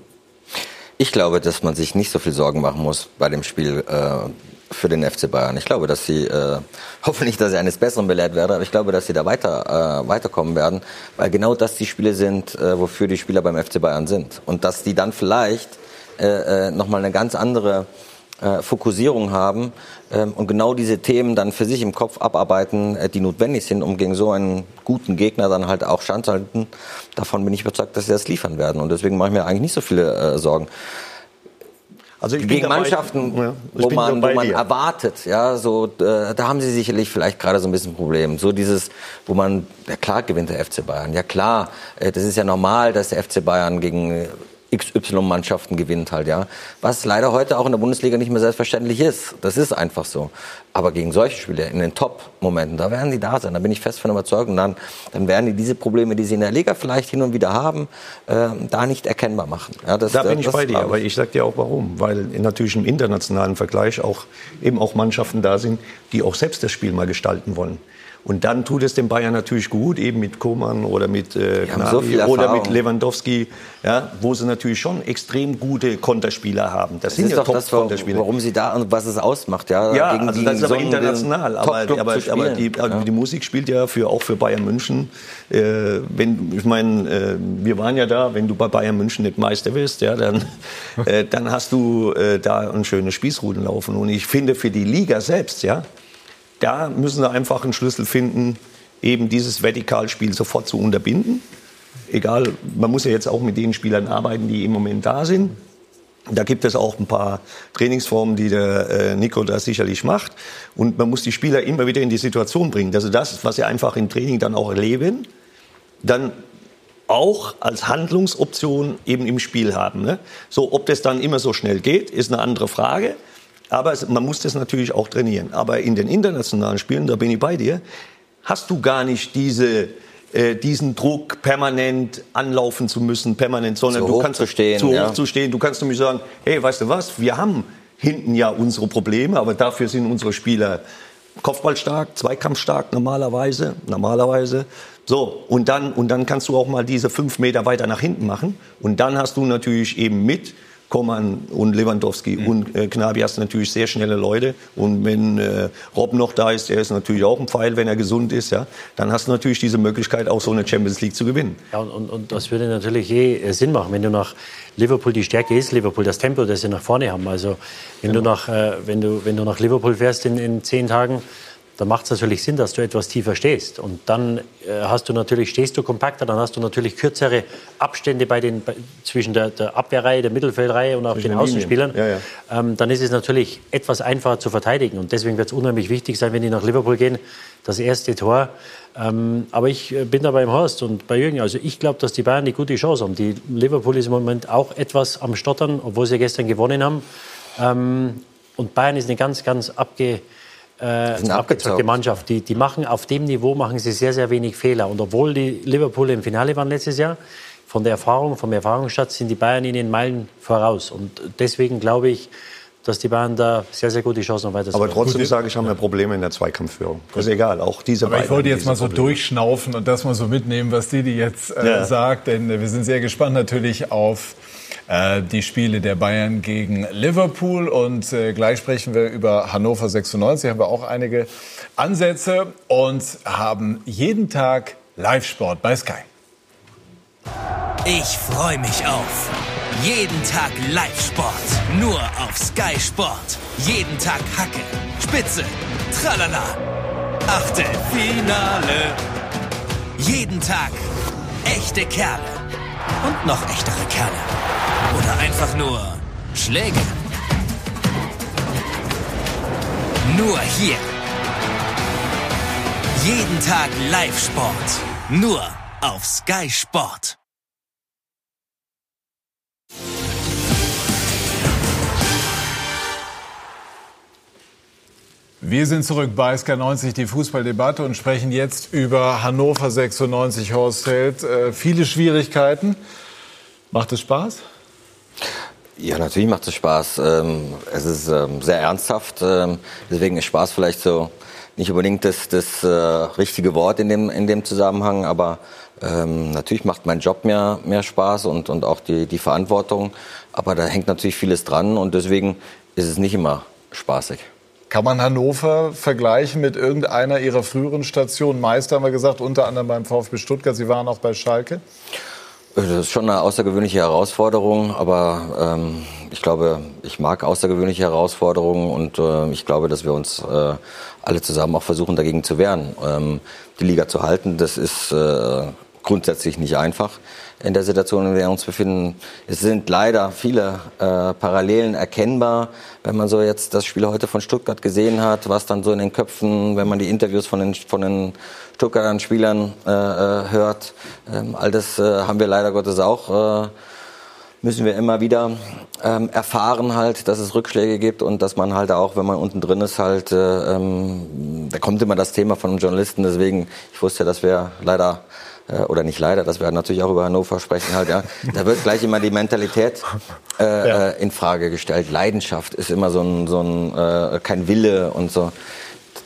Ich glaube, dass man sich nicht so viel Sorgen machen muss bei dem Spiel äh, für den FC Bayern. Ich glaube, dass sie, äh, [laughs] hoffe nicht, dass ich eines Besseren belehrt werde, aber ich glaube, dass sie da weiter, äh, weiterkommen werden, weil genau das die Spiele sind, äh, wofür die Spieler beim FC Bayern sind. Und dass die dann vielleicht äh, äh, nochmal eine ganz andere äh, Fokussierung haben ähm, und genau diese Themen dann für sich im Kopf abarbeiten, äh, die notwendig sind, um gegen so einen guten Gegner dann halt auch standzuhalten. Davon bin ich überzeugt, dass sie das liefern werden. Und deswegen mache ich mir eigentlich nicht so viele äh, Sorgen. Also gegen Mannschaften, ja, wo man, wo man erwartet, ja, so, äh, da haben sie sicherlich vielleicht gerade so ein bisschen ein Problem. So dieses, wo man, ja klar gewinnt der FC Bayern, ja klar, äh, das ist ja normal, dass der FC Bayern gegen XY-Mannschaften gewinnt halt, ja. Was leider heute auch in der Bundesliga nicht mehr selbstverständlich ist. Das ist einfach so. Aber gegen solche Spiele, in den Top-Momenten, da werden die da sein. Da bin ich fest von überzeugt. Und dann, dann werden die diese Probleme, die sie in der Liga vielleicht hin und wieder haben, äh, da nicht erkennbar machen. Ja, das, da bin ich bei dir. Aber ich sag dir auch warum. Weil natürlich im internationalen Vergleich auch eben auch Mannschaften da sind, die auch selbst das Spiel mal gestalten wollen. Und dann tut es den Bayern natürlich gut, eben mit Koman oder mit äh, so oder mit Lewandowski, ja, wo sie natürlich schon extrem gute Konterspieler haben. Das, das sind ja Top-Konterspieler. Warum sie da und was es ausmacht, ja. Ja, gegen also das ist aber so international. Aber, aber, aber, die, ja. die, Musik spielt ja für, auch für Bayern München. Äh, wenn, ich meine, äh, wir waren ja da, wenn du bei Bayern München nicht Meister wirst, ja, dann, [laughs] äh, dann hast du äh, da ein schönes Spießruden laufen. Und ich finde für die Liga selbst, ja, da müssen sie einfach einen Schlüssel finden, eben dieses Vertikalspiel sofort zu unterbinden. egal, man muss ja jetzt auch mit den Spielern arbeiten, die im Moment da sind. Da gibt es auch ein paar Trainingsformen, die der äh, Nico da sicherlich macht. Und man muss die Spieler immer wieder in die Situation bringen, dass sie das, was sie einfach im Training dann auch erleben, dann auch als Handlungsoption eben im Spiel haben. Ne? So, ob das dann immer so schnell geht, ist eine andere Frage. Aber es, man muss das natürlich auch trainieren. Aber in den internationalen Spielen, da bin ich bei dir, hast du gar nicht diese äh, diesen Druck permanent anlaufen zu müssen, permanent, sondern zu du hoch kannst zu stehen, zu hoch ja. zu stehen. Du kannst nämlich sagen, hey, weißt du was, wir haben hinten ja unsere Probleme, aber dafür sind unsere Spieler kopfballstark, zweikampfstark normalerweise, normalerweise. So, und dann, und dann kannst du auch mal diese fünf Meter weiter nach hinten machen. Und dann hast du natürlich eben mit Koman und Lewandowski Mhm. und äh, Knabi hast natürlich sehr schnelle Leute. Und wenn äh, Rob noch da ist, der ist natürlich auch ein Pfeil, wenn er gesund ist, ja, dann hast du natürlich diese Möglichkeit, auch so eine Champions League zu gewinnen. Ja, und, und, und das würde natürlich eh äh, Sinn machen, wenn du nach Liverpool die Stärke ist, Liverpool das Tempo, das sie nach vorne haben. Also wenn du nach, äh, wenn du, wenn du nach Liverpool fährst in, in zehn Tagen, dann macht es natürlich Sinn, dass du etwas tiefer stehst. Und dann äh, hast du natürlich, stehst du kompakter, dann hast du natürlich kürzere Abstände bei den, bei, zwischen der, der Abwehrreihe, der Mittelfeldreihe und auch den den. Außenspielern. Ja, ja. Ähm, dann ist es natürlich etwas einfacher zu verteidigen. Und deswegen wird es unheimlich wichtig sein, wenn die nach Liverpool gehen, das erste Tor. Ähm, aber ich äh, bin da beim Horst und bei Jürgen. Also ich glaube, dass die Bayern eine gute Chance haben. Die Liverpool ist im Moment auch etwas am Stottern, obwohl sie gestern gewonnen haben. Ähm, und Bayern ist eine ganz, ganz abge, äh, abgezockte abgezockt. Mannschaft. Die, die machen auf dem Niveau machen sie sehr, sehr wenig Fehler. Und obwohl die Liverpool im Finale waren letztes Jahr, von der Erfahrung, vom Erfahrungsschatz sind die Bayern ihnen Meilen voraus. Und deswegen glaube ich, dass die Bayern da sehr, sehr gute Chancen haben, weiter Aber trotzdem sage ich, haben wir Probleme in der Zweikampfführung. Das ist egal, auch diese Aber ich beiden wollte jetzt mal so Probleme. durchschnaufen und das mal so mitnehmen, was Didi jetzt äh, Ja. sagt. Denn wir sind sehr gespannt natürlich auf äh, die Spiele der Bayern gegen Liverpool. Und äh, gleich sprechen wir über Hannover 96. Haben wir auch einige Ansätze und haben jeden Tag Live-Sport bei Sky. Ich freue mich auf jeden Tag Live-Sport. Nur auf Sky Sport. Jeden Tag Hacke, Spitze, Tralala. Achtelfinale. Jeden Tag echte Kerle. Und noch echtere Kerle. Oder einfach nur Schläge. Nur hier. Jeden Tag Live-Sport. Nur auf Sky Sport. Wir sind zurück bei SK90, die Fußballdebatte und sprechen jetzt über Hannover 96 Horst Held. Äh, viele Schwierigkeiten. Macht es Spaß? Ja, natürlich macht es Spaß. Ähm, es ist ähm, sehr ernsthaft. Ähm, deswegen ist Spaß vielleicht so nicht unbedingt das, das äh, richtige Wort in dem, in dem Zusammenhang. Aber ähm, natürlich macht mein Job mehr, mehr Spaß und, und auch die, die Verantwortung. Aber da hängt natürlich vieles dran und deswegen ist es nicht immer spaßig. Kann man Hannover vergleichen mit irgendeiner ihrer früheren Stationen? Meister haben wir gesagt, unter anderem beim VfB Stuttgart. Sie waren auch bei Schalke. Das ist schon eine außergewöhnliche Herausforderung, aber ähm, ich glaube, ich mag außergewöhnliche Herausforderungen und äh, ich glaube, dass wir uns äh, alle zusammen auch versuchen, dagegen zu wehren. Ähm, die Liga zu halten, das ist äh, grundsätzlich nicht einfach in der Situation, in der wir uns befinden. Es sind leider viele äh, Parallelen erkennbar, wenn man so jetzt das Spiel heute von Stuttgart gesehen hat, was dann so in den Köpfen, wenn man die Interviews von den, von den Stuttgarter Spielern äh, äh, hört. Ähm, all das äh, haben wir leider Gottes auch. Äh, müssen wir immer wieder ähm, erfahren halt, dass es Rückschläge gibt und dass man halt auch, wenn man unten drin ist, halt, äh, ähm, da kommt immer das Thema von einem Journalisten. Deswegen, ich wusste, dass wir leider äh, oder nicht leider, dass wir natürlich auch über Hannover sprechen halt, ja. Da wird gleich immer die Mentalität äh, [laughs] Ja. äh, in Frage gestellt. Leidenschaft ist immer so ein, so ein äh, kein Wille und so.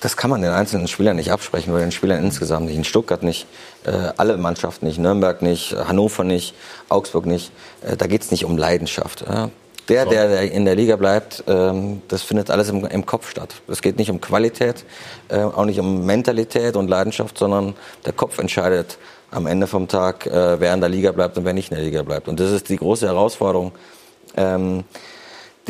Das kann man den einzelnen Spielern nicht absprechen oder den Spielern insgesamt nicht. In Stuttgart nicht, äh, alle Mannschaften nicht, Nürnberg nicht, Hannover nicht, Augsburg nicht. Äh, da geht's nicht um Leidenschaft. Ja. Der, der der in der Liga bleibt, ähm, das findet alles im, im Kopf statt. Es geht nicht um Qualität, äh, auch nicht um Mentalität und Leidenschaft, sondern der Kopf entscheidet am Ende vom Tag, äh, wer in der Liga bleibt und wer nicht in der Liga bleibt. Und das ist die große Herausforderung. Ähm,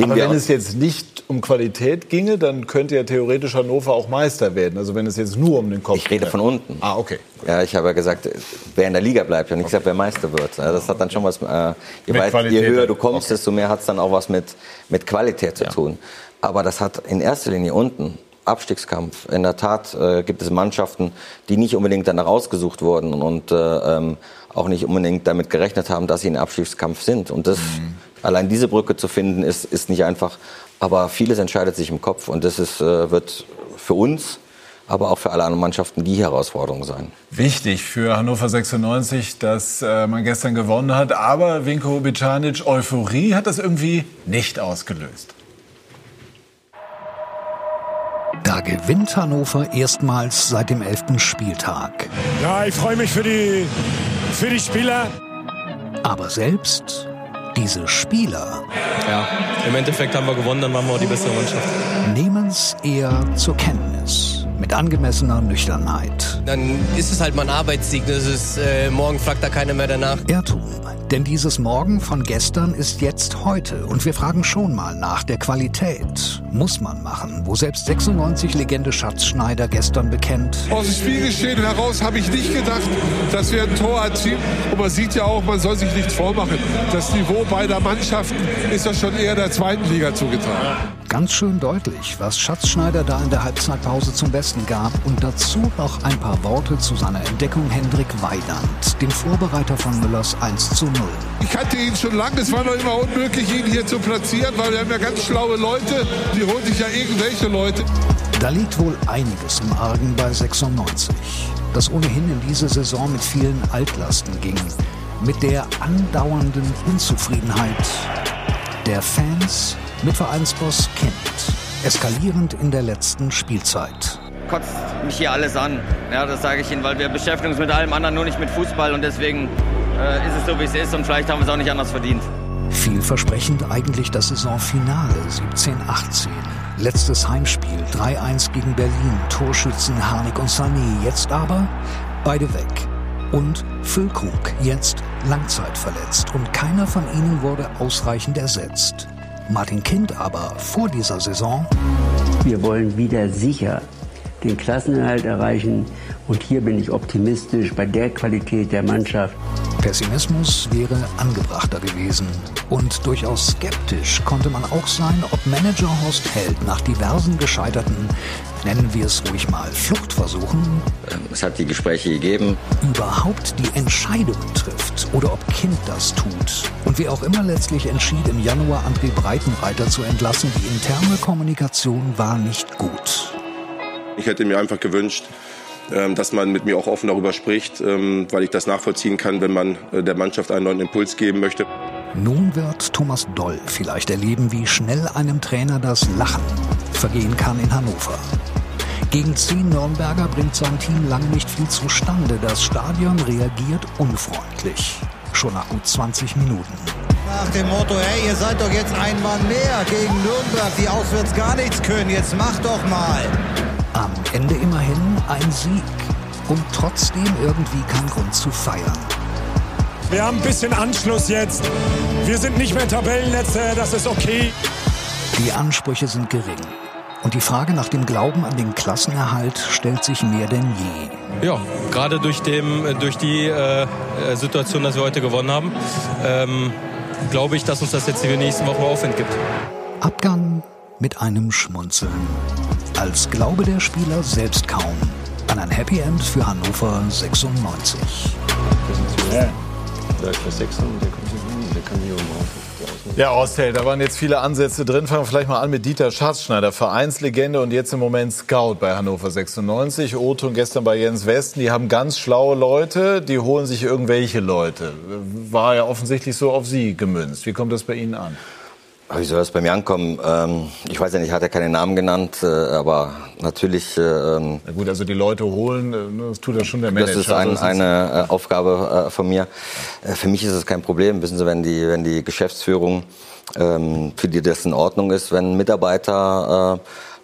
Aber wenn es jetzt nicht um Qualität ginge, dann könnte ja theoretisch Hannover auch Meister werden. Also wenn es jetzt nur um den Kopf geht. Ich rede von unten. Ah, okay. Ja, ich habe ja gesagt, wer in der Liga bleibt. Und ich okay. gesagt, wer Meister wird. Das hat dann schon was, äh, je, weit, je höher du kommst, okay. desto mehr hat es dann auch was mit, mit Qualität zu ja. tun. Aber das hat in erster Linie unten Abstiegskampf. In der Tat äh, gibt es Mannschaften, die nicht unbedingt danach ausgesucht wurden und äh, ähm, auch nicht unbedingt damit gerechnet haben, dass sie in Abstiegskampf sind. Und das, mhm. allein diese Brücke zu finden, ist, ist nicht einfach. Aber vieles entscheidet sich im Kopf und das ist, äh, wird für uns aber auch für alle anderen Mannschaften die Herausforderung sein. Wichtig für Hannover 96, dass äh, man gestern gewonnen hat. Aber Vinko Bicanic, Euphorie hat das irgendwie nicht ausgelöst. Da gewinnt Hannover erstmals seit dem elften Spieltag. Ja, ich freue mich für die, für die Spieler. Aber selbst diese Spieler. Ja, im Endeffekt haben wir gewonnen, dann waren wir auch die bessere Mannschaft. Nehmen es eher zur Kenntnis. Mit angemessener Nüchternheit. Dann ist es halt mal ein Arbeitssieg. Das ist, äh, morgen fragt da keiner mehr danach. Irrtum. Denn dieses Morgen von gestern ist jetzt heute. Und wir fragen schon mal nach der Qualität. Muss man machen, wo selbst 96-Legende Schatzschneider gestern bekennt. Aus dem Spielgeschehen heraus habe ich nicht gedacht, dass wir ein Tor erzielen. Und man sieht ja auch, man soll sich nichts vormachen. Das Niveau beider Mannschaften ist ja schon eher der zweiten Liga zugetragen. Ganz schön deutlich, was Schatzschneider da in der Halbzeitpause zum Besten gab. Und dazu noch ein paar Worte zu seiner Entdeckung Hendrik Weidand, dem Vorbereiter von Müllers 1 zu 0. Ich kannte ihn schon lange. Es war noch immer unmöglich, ihn hier zu platzieren, weil wir haben ja ganz schlaue Leute. Die holen sich ja irgendwelche Leute. Da liegt wohl einiges im Argen bei 96, das ohnehin in diese Saison mit vielen Altlasten ging. Mit der andauernden Unzufriedenheit der Fans mit Vereinsboss Kind. Eskalierend in der letzten Spielzeit kotzt mich hier alles an. Ja, das sage ich Ihnen, weil wir beschäftigen uns mit allem anderen, nur nicht mit Fußball und deswegen äh, ist es so, wie es ist und vielleicht haben wir es auch nicht anders verdient. Vielversprechend eigentlich das Saisonfinale 17-18. Letztes Heimspiel 3-1 gegen Berlin, Torschützen Harnik und Sani. Jetzt aber beide weg. Und Füllkrug, jetzt langzeitverletzt. Und keiner von ihnen wurde ausreichend ersetzt. Martin Kind aber vor dieser Saison. Wir wollen wieder sicher den Klassenerhalt erreichen. Und hier bin ich optimistisch bei der Qualität der Mannschaft. Pessimismus wäre angebrachter gewesen. Und durchaus skeptisch konnte man auch sein, ob Manager Horst Held nach diversen gescheiterten, nennen wir es ruhig mal, Fluchtversuchen, es hat die Gespräche gegeben, überhaupt die Entscheidungen trifft oder ob Kind das tut. Und wie auch immer letztlich entschied, im Januar André Breitenreiter zu entlassen, die interne Kommunikation war nicht gut. Ich hätte mir einfach gewünscht, ähm, dass man mit mir auch offen darüber spricht, ähm, weil ich das nachvollziehen kann, wenn man äh, der Mannschaft einen neuen Impuls geben möchte. Nun wird Thomas Doll vielleicht erleben, wie schnell einem Trainer das Lachen vergehen kann in Hannover. Gegen zehn Nürnberger bringt sein Team lange nicht viel zustande. Das Stadion reagiert unfreundlich. Schon nach gut 20 Minuten. Nach dem Motto, hey, ihr seid doch jetzt ein Mann mehr gegen Nürnberg, die auswärts gar nichts können. Jetzt macht doch mal. Am Ende immerhin ein Sieg und trotzdem irgendwie kein Grund zu feiern. Wir haben ein bisschen Anschluss jetzt. Wir sind nicht mehr Tabellenletzter, das ist okay. Die Ansprüche sind gering. Und die Frage nach dem Glauben an den Klassenerhalt stellt sich mehr denn je. Ja, gerade durch, dem, durch die äh, Situation, dass wir heute gewonnen haben, ähm, glaube ich, dass uns das jetzt in den nächsten Wochen Aufwind gibt. Abgang mit einem Schmunzeln als Glaube der Spieler selbst kaum an ein Happy End für Hannover 96. Ja, Ostel, da waren jetzt viele Ansätze drin. Fangen wir vielleicht mal an mit Dieter Schatzschneider, Vereinslegende und jetzt im Moment Scout bei Hannover 96. Otto und gestern bei Jens Westen. Die haben ganz schlaue Leute, die holen sich irgendwelche Leute. War ja offensichtlich so auf Sie gemünzt. Wie kommt das bei Ihnen an? Wie soll das bei mir ankommen? Ähm, ich weiß ja nicht, hat er keine Namen genannt, äh, aber natürlich. Äh, ähm, Na gut, also die Leute holen, äh, das tut ja schon der Manager. Das ist ein, eine äh, Aufgabe äh, von mir. Äh, für mich ist es kein Problem. Wissen Sie, wenn die, wenn die Geschäftsführung, ähm, für die das in Ordnung ist, wenn Mitarbeiter,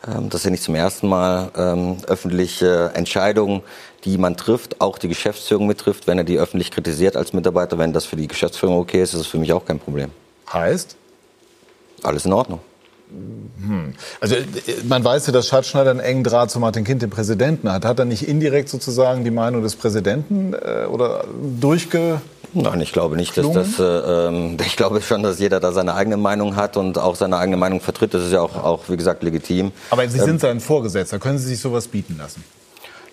ähm, das ist ja nicht zum ersten Mal, ähm, öffentliche Entscheidungen, die man trifft, auch die Geschäftsführung mittrifft, wenn er die öffentlich kritisiert als Mitarbeiter, wenn das für die Geschäftsführung okay ist, ist es für mich auch kein Problem. Heißt? Alles in Ordnung. Hm. Also äh, man weiß ja, dass Schatzschneider einen engen Draht zu Martin Kind, dem Präsidenten, hat. Hat er nicht indirekt sozusagen die Meinung des Präsidenten äh, oder durchge Nein, ich glaube nicht, dass das. Äh, ähm, [laughs] ich glaube schon, dass jeder da seine eigene Meinung hat und auch seine eigene Meinung vertritt. Das ist ja auch, auch wie gesagt, legitim. Aber Sie sind ähm, sein Vorgesetzter. Können Sie sich sowas bieten lassen?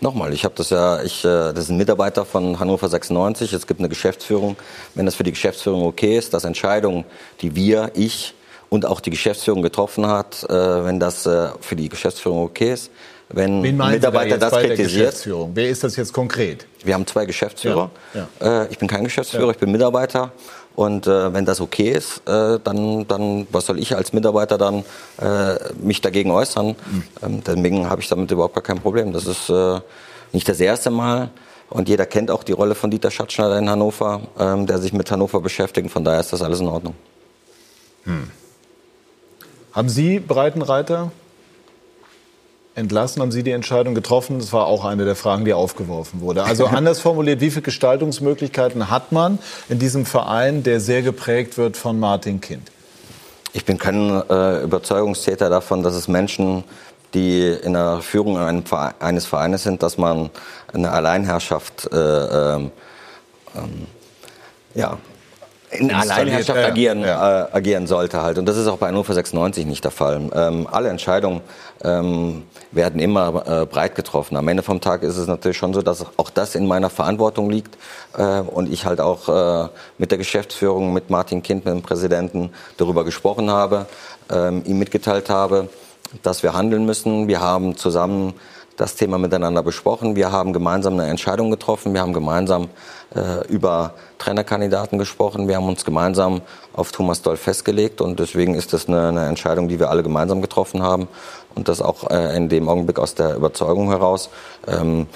Nochmal, ich habe das ja, ich, äh, das ist ein Mitarbeiter von Hannover 96. Es gibt eine Geschäftsführung. Wenn das für die Geschäftsführung okay ist, dass Entscheidungen, die wir, ich und auch die Geschäftsführung getroffen hat, äh, wenn das äh, für die Geschäftsführung okay ist, wenn Wen ein Mitarbeiter da das kritisiert. Wer ist das jetzt konkret? Wir haben zwei Geschäftsführer. Ja, ja. Äh, ich bin kein Geschäftsführer, ja. ich bin Mitarbeiter. Und äh, wenn das okay ist, äh, dann, dann was soll ich als Mitarbeiter dann äh, mich dagegen äußern? Mhm. Ähm, deswegen habe ich damit überhaupt gar kein Problem. Das ist äh, nicht das erste Mal. Und jeder kennt auch die Rolle von Dieter Schatzschneider in Hannover, ähm, der sich mit Hannover beschäftigt. Von daher ist das alles in Ordnung. Hm. Haben Sie Breitenreiter entlassen? Haben Sie die Entscheidung getroffen? Das war auch eine der Fragen, die aufgeworfen wurde. Also [laughs] anders formuliert, wie viele Gestaltungsmöglichkeiten hat man in diesem Verein, der sehr geprägt wird von Martin Kind? Ich bin kein äh, Überzeugungstäter davon, dass es Menschen, die in der Führung eines Vereines sind, dass man eine Alleinherrschaft äh, ähm, ähm ja, in Alleinherrschaft ja, agieren, ja. Äh, agieren sollte halt. Und das ist auch bei Hannover 96 nicht der Fall. Ähm, alle Entscheidungen ähm, werden immer äh, breit getroffen. Am Ende vom Tag ist es natürlich schon so, dass auch das in meiner Verantwortung liegt äh, und ich halt auch äh, mit der Geschäftsführung, mit Martin Kind, mit dem Präsidenten darüber gesprochen habe, ähm, ihm mitgeteilt habe, dass wir handeln müssen. Wir haben zusammen das Thema miteinander besprochen. Wir haben gemeinsam eine Entscheidung getroffen. Wir haben gemeinsam äh, über Trainerkandidaten gesprochen. Wir haben uns gemeinsam auf Thomas Doll festgelegt und deswegen ist das eine, eine Entscheidung, die wir alle gemeinsam getroffen haben und das auch äh, in dem Augenblick aus der Überzeugung heraus. Ähm,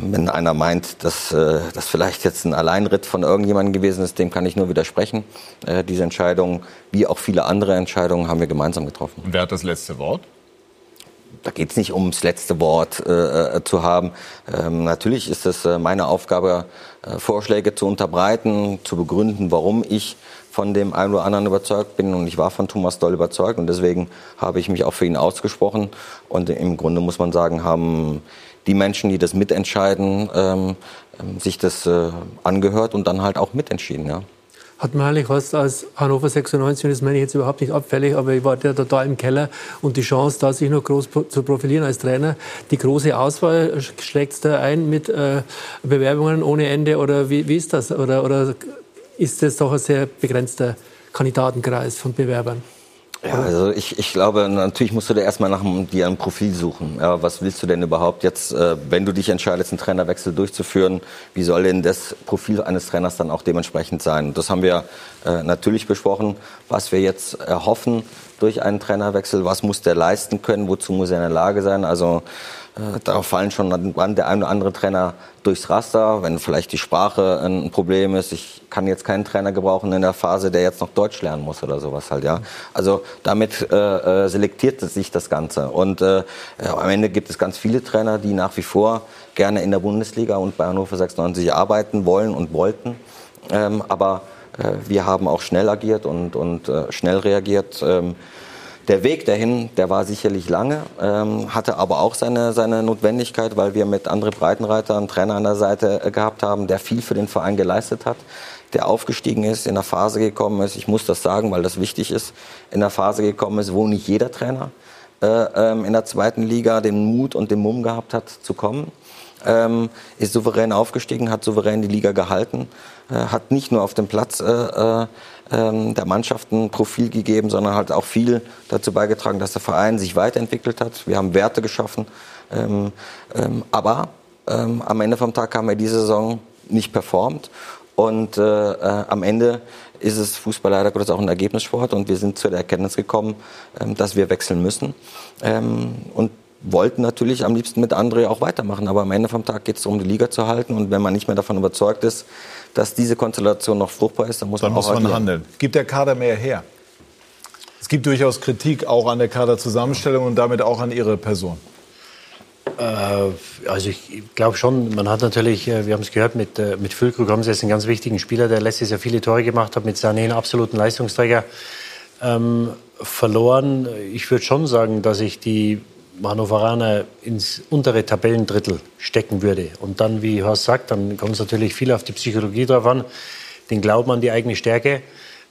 wenn einer meint, dass äh, das vielleicht jetzt ein Alleinritt von irgendjemandem gewesen ist, dem kann ich nur widersprechen. Äh, diese Entscheidung, wie auch viele andere Entscheidungen, haben wir gemeinsam getroffen. Und wer hat das letzte Wort? Da geht es nicht ums letzte Wort äh, äh, zu haben. Ähm, natürlich ist es äh, meine Aufgabe, äh, Vorschläge zu unterbreiten, zu begründen, warum ich von dem einen oder anderen überzeugt bin. Und ich war von Thomas Doll überzeugt und deswegen habe ich mich auch für ihn ausgesprochen. Und im Grunde muss man sagen, haben die Menschen, die das mitentscheiden, ähm, ähm sich das äh, angehört und dann halt auch mitentschieden. Ja hat man eigentlich was als Hannover 96, und das meine ich jetzt überhaupt nicht abfällig, aber ich war ja total im Keller und die Chance, da sich noch groß zu profilieren als Trainer, die große Auswahl schlägt es da ein mit äh, Bewerbungen ohne Ende oder wie, wie ist das? Oder, oder ist das doch ein sehr begrenzter Kandidatenkreis von Bewerbern? Ja, also ich, ich glaube, natürlich musst du da erstmal nach einem, dir ein Profil suchen. Ja, was willst du denn überhaupt jetzt, äh, wenn du dich entscheidest, einen Trainerwechsel durchzuführen? Wie soll denn das Profil eines Trainers dann auch dementsprechend sein? Das haben wir äh, natürlich besprochen, was wir jetzt erhoffen durch einen Trainerwechsel. Was muss der leisten können? Wozu muss er in der Lage sein? Also da fallen schon dann der ein oder andere Trainer durchs Raster, wenn vielleicht die Sprache ein Problem ist. Ich kann jetzt keinen Trainer gebrauchen in der Phase, der jetzt noch Deutsch lernen muss oder sowas halt, ja. Also damit äh, äh selektiert sich das Ganze. Und äh, am Ende gibt es ganz viele Trainer, die nach wie vor gerne in der Bundesliga und bei Hannover 96 arbeiten wollen und wollten. Ähm, aber äh, wir haben auch schnell agiert und, und äh, schnell reagiert. Ähm, der Weg dahin, der war sicherlich lange, ähm, hatte aber auch seine, seine Notwendigkeit, weil wir mit André Breitenreiter einen Trainer an der Seite äh, gehabt haben, der viel für den Verein geleistet hat, der aufgestiegen ist, in der Phase gekommen ist, ich muss das sagen, weil das wichtig ist, in der Phase gekommen ist, wo nicht jeder Trainer äh, ähm, in der zweiten Liga den Mut und den Mumm gehabt hat zu kommen. Ähm, ist souverän aufgestiegen, hat souverän die Liga gehalten, äh, hat nicht nur auf dem Platz äh, äh, ähm, der Mannschaft ein Profil gegeben, sondern hat auch viel dazu beigetragen, dass der Verein sich weiterentwickelt hat. Wir haben Werte geschaffen. Ähm, ähm, aber ähm, am Ende vom Tag haben wir diese Saison nicht performt. Und äh, äh, am Ende ist es Fußball leider Gottes auch ein Ergebnissport. Und wir sind zu der Erkenntnis gekommen, ähm, dass wir wechseln müssen. Ähm, und wollten natürlich am liebsten mit André auch weitermachen. Aber am Ende vom Tag geht es darum, die Liga zu halten. Und wenn man nicht mehr davon überzeugt ist, dass diese Konstellation noch fruchtbar ist, dann muss dann man muss auch man handeln. Gibt der Kader mehr her? Es gibt durchaus Kritik auch an der Kaderzusammenstellung und damit auch an Ihre Person. Äh, also ich glaube schon, man hat natürlich, äh, wir haben es gehört, mit, äh, mit Füllkrug haben sie jetzt einen ganz wichtigen Spieler, der letztes Jahr viele Tore gemacht hat, mit Sané einen absoluten Leistungsträger. Ähm, verloren. Ich würde schon sagen, dass ich die Hannoveraner ins untere Tabellendrittel stecken würde. Und dann, wie Horst sagt, dann kommt es natürlich viel auf die Psychologie drauf an, den Glauben an die eigene Stärke.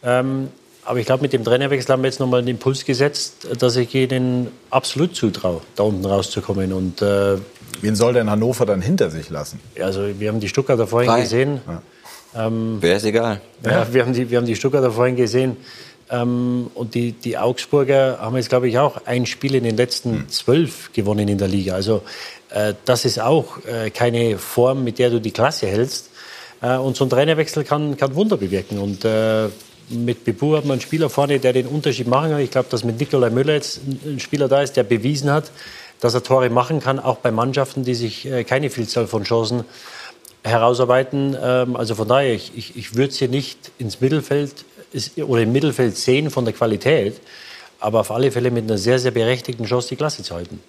Ähm, aber ich glaube, mit dem Trainerwechsel haben wir jetzt nochmal einen Impuls gesetzt, dass ich ihnen absolut zutraue, da unten rauszukommen. Und, äh, Wen soll denn Hannover dann hinter sich lassen? Also wir haben die Stuttgarter vorhin Drei. gesehen. Ja. Ähm, Wäre es egal. ja, wir, haben die, wir haben die Stuttgarter vorhin gesehen. Ähm, und die, die Augsburger haben jetzt, glaube ich, auch ein Spiel in den letzten zwölf gewonnen in der Liga. Also äh, das ist auch äh, keine Form, mit der du die Klasse hältst. Äh, und so ein Trainerwechsel kann, kann Wunder bewirken. Und äh, mit Bebu hat man einen Spieler vorne, der den Unterschied machen kann. Ich glaube, dass mit Nikolai Müller jetzt ein Spieler da ist, der bewiesen hat, dass er Tore machen kann, auch bei Mannschaften, die sich äh, keine Vielzahl von Chancen herausarbeiten. Ähm, also von daher, ich, ich, ich würde sie nicht ins Mittelfeld oder im Mittelfeld sehen von der Qualität, aber auf alle Fälle mit einer sehr, sehr berechtigten Chance, die Klasse zu halten.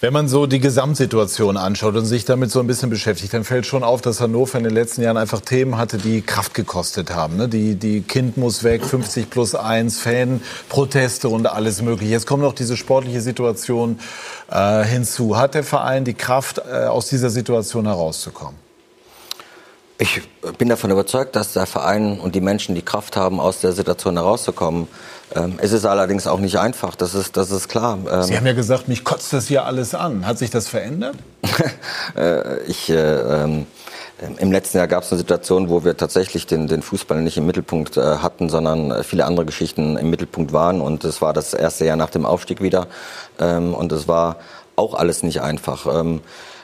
Wenn man so die Gesamtsituation anschaut und sich damit so ein bisschen beschäftigt, dann fällt schon auf, dass Hannover in den letzten Jahren einfach Themen hatte, die Kraft gekostet haben. Ne? Die, die Kind muss weg, 50 plus 1, Fanproteste und alles mögliche. Jetzt kommt noch diese sportliche Situation äh, hinzu. Hat der Verein die Kraft, äh, aus dieser Situation herauszukommen? Ich bin davon überzeugt, dass der Verein und die Menschen die Kraft haben, aus der Situation herauszukommen. Ähm, es ist allerdings auch nicht einfach, das ist, das ist klar. Ähm, Sie haben ja gesagt, mich kotzt das hier alles an. Hat sich das verändert? [laughs] äh, ich, äh, ähm, Im letzten Jahr gab es eine Situation, wo wir tatsächlich den, den Fußball nicht im Mittelpunkt äh, hatten, sondern viele andere Geschichten im Mittelpunkt waren. Und es war das erste Jahr nach dem Aufstieg wieder. Ähm, und es war auch alles nicht einfach. Ähm,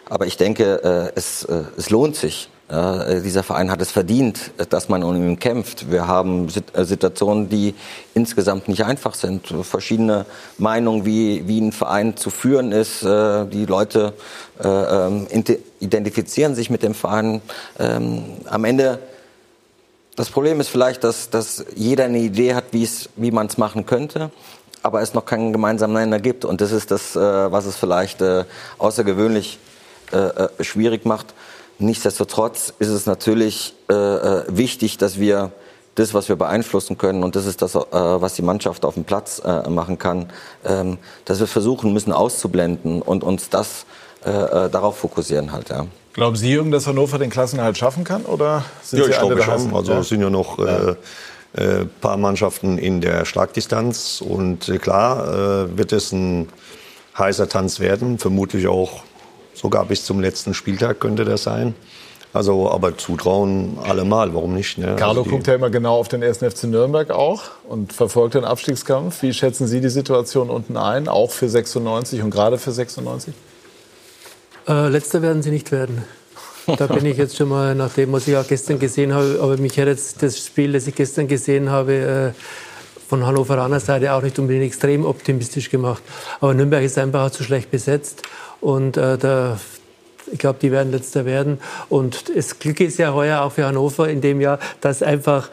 aber ich denke, äh, es, äh, es lohnt sich. Ja, dieser Verein hat es verdient, dass man um ihn kämpft. Wir haben Situationen, die insgesamt nicht einfach sind. Verschiedene Meinungen, wie, wie ein Verein zu führen ist. Die Leute äh, identifizieren sich mit dem Verein. Ähm, am Ende, das Problem ist vielleicht, dass, dass jeder eine Idee hat, wie man es machen könnte aber es noch keinen gemeinsamen Nenner gibt. Und das ist das, was es vielleicht außergewöhnlich schwierig macht. Nichtsdestotrotz ist es natürlich äh, wichtig, dass wir das, was wir beeinflussen können, und das ist das, äh, was die Mannschaft auf dem Platz äh, machen kann, ähm, dass wir versuchen müssen auszublenden und uns das äh, darauf fokussieren halt. Ja. Glauben Sie, Jürgen, dass Hannover den Klassenerhalt schaffen kann? Oder sind ja, Sie ich glaube schon. Also Ja. es sind ja noch ein äh, paar Mannschaften in der Schlagdistanz. Und äh, klar äh, wird es ein heißer Tanz werden. Vermutlich auch sogar bis zum letzten Spieltag könnte das sein. Also, aber zutrauen allemal, warum nicht? Ne? Carlo also die- guckt ja immer genau auf den 1. FC Nürnberg auch und verfolgt den Abstiegskampf. Wie schätzen Sie die Situation unten ein, auch für 96 und gerade für 96? Äh, letzter werden sie nicht werden. Da bin ich jetzt schon mal, nach dem, was ich auch gestern gesehen habe, aber mich hat jetzt das Spiel, das ich gestern gesehen habe, äh, von Hannoveraner Seite auch nicht unbedingt extrem optimistisch gemacht. Aber Nürnberg ist einfach zu schlecht besetzt und äh, da, ich glaube, die werden letzter werden. Und das Glück ist ja heuer auch für Hannover in dem Jahr, dass einfach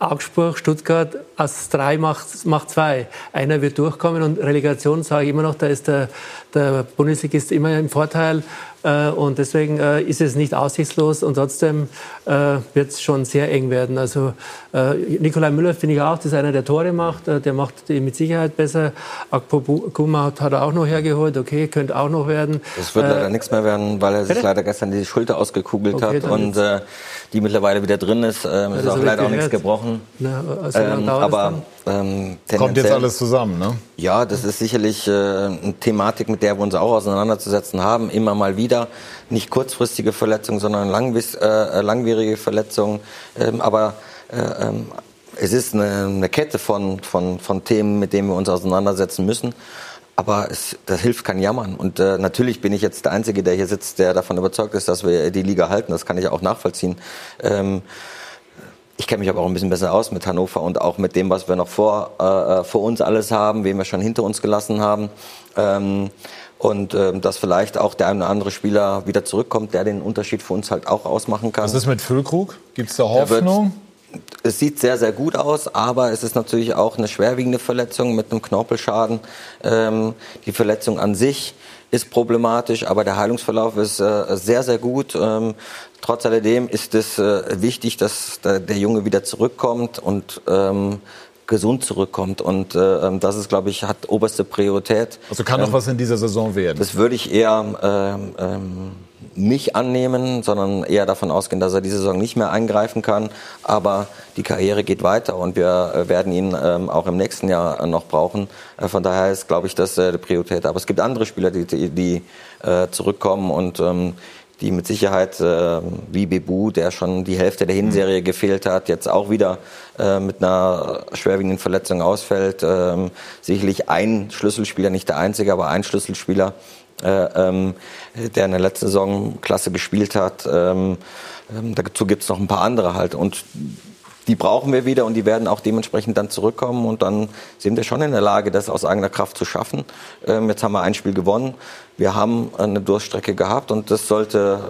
Augsburg, Stuttgart aus drei macht, macht zwei. Einer wird durchkommen und Relegation sage ich immer noch, da ist der, der Bundesligist immer im Vorteil. Äh, und deswegen äh, ist es nicht aussichtslos und trotzdem äh, wird es schon sehr eng werden. Also äh, Nikolai Müller finde ich auch, das ist einer, der Tore macht. Äh, der macht die mit Sicherheit besser. Akpo Kuma hat, hat er auch noch hergeholt. Okay, könnte auch noch werden. Es wird Äh, leider nichts mehr werden, weil er sich leider gestern die Schulter ausgekugelt Okay, hat und äh, die mittlerweile wieder drin ist. Ähm, das ist auch leider auch nichts gebrochen. Na, also Ähm, es aber? Ähm, Kommt jetzt alles zusammen, ne? Ja, das ist sicherlich äh, eine Thematik, mit der wir uns auch auseinanderzusetzen haben, immer mal wieder. Nicht kurzfristige Verletzungen, sondern langwis, äh, langwierige Verletzungen. Ähm, aber äh, ähm, es ist eine, eine Kette von, von, von Themen, mit denen wir uns auseinandersetzen müssen. Aber es, das hilft kein Jammern. Und äh, natürlich bin ich jetzt der Einzige, der hier sitzt, der davon überzeugt ist, dass wir die Liga halten. Das kann ich auch nachvollziehen. Ähm, ich kenne mich aber auch ein bisschen besser aus mit Hannover und auch mit dem, was wir noch vor, äh, vor uns alles haben, wen wir schon hinter uns gelassen haben. Ähm, und ähm, dass vielleicht auch der eine oder andere Spieler wieder zurückkommt, der den Unterschied für uns halt auch ausmachen kann. Was ist mit Füllkrug? Gibt es da Hoffnung? Es sieht sehr, sehr gut aus, aber es ist natürlich auch eine schwerwiegende Verletzung mit einem Knorpelschaden. Ähm, die Verletzung an sich ist problematisch, aber der Heilungsverlauf ist äh, sehr, sehr gut. Ähm, trotz alledem ist es äh, wichtig, dass der, der Junge wieder zurückkommt und ähm, gesund zurückkommt. Und äh, ähm, das ist, glaube ich, hat oberste Priorität. Also kann noch ähm, was in dieser Saison werden? Das würde ich eher ähm, ähm, nicht annehmen, sondern eher davon ausgehen, dass er diese Saison nicht mehr eingreifen kann. Aber die Karriere geht weiter und wir äh, werden ihn ähm, auch im nächsten Jahr noch brauchen. Äh, von daher ist, glaube ich, das äh, die Priorität. Aber es gibt andere Spieler, die, die, äh, zurückkommen und ähm, die mit Sicherheit, äh, wie Bebu, der schon die Hälfte der Hinserie mhm. gefehlt hat, jetzt auch wieder äh, mit einer schwerwiegenden Verletzung ausfällt. Ähm, sicherlich ein Schlüsselspieler, nicht der einzige, aber ein Schlüsselspieler, ähm, der in der letzten Saison klasse gespielt hat. Ähm, ähm dazu gibt es noch ein paar andere halt. Und die brauchen wir wieder und die werden auch dementsprechend dann zurückkommen und dann sind wir schon in der Lage, das aus eigener Kraft zu schaffen. Ähm, jetzt haben wir ein Spiel gewonnen. Wir haben eine Durststrecke gehabt und das sollte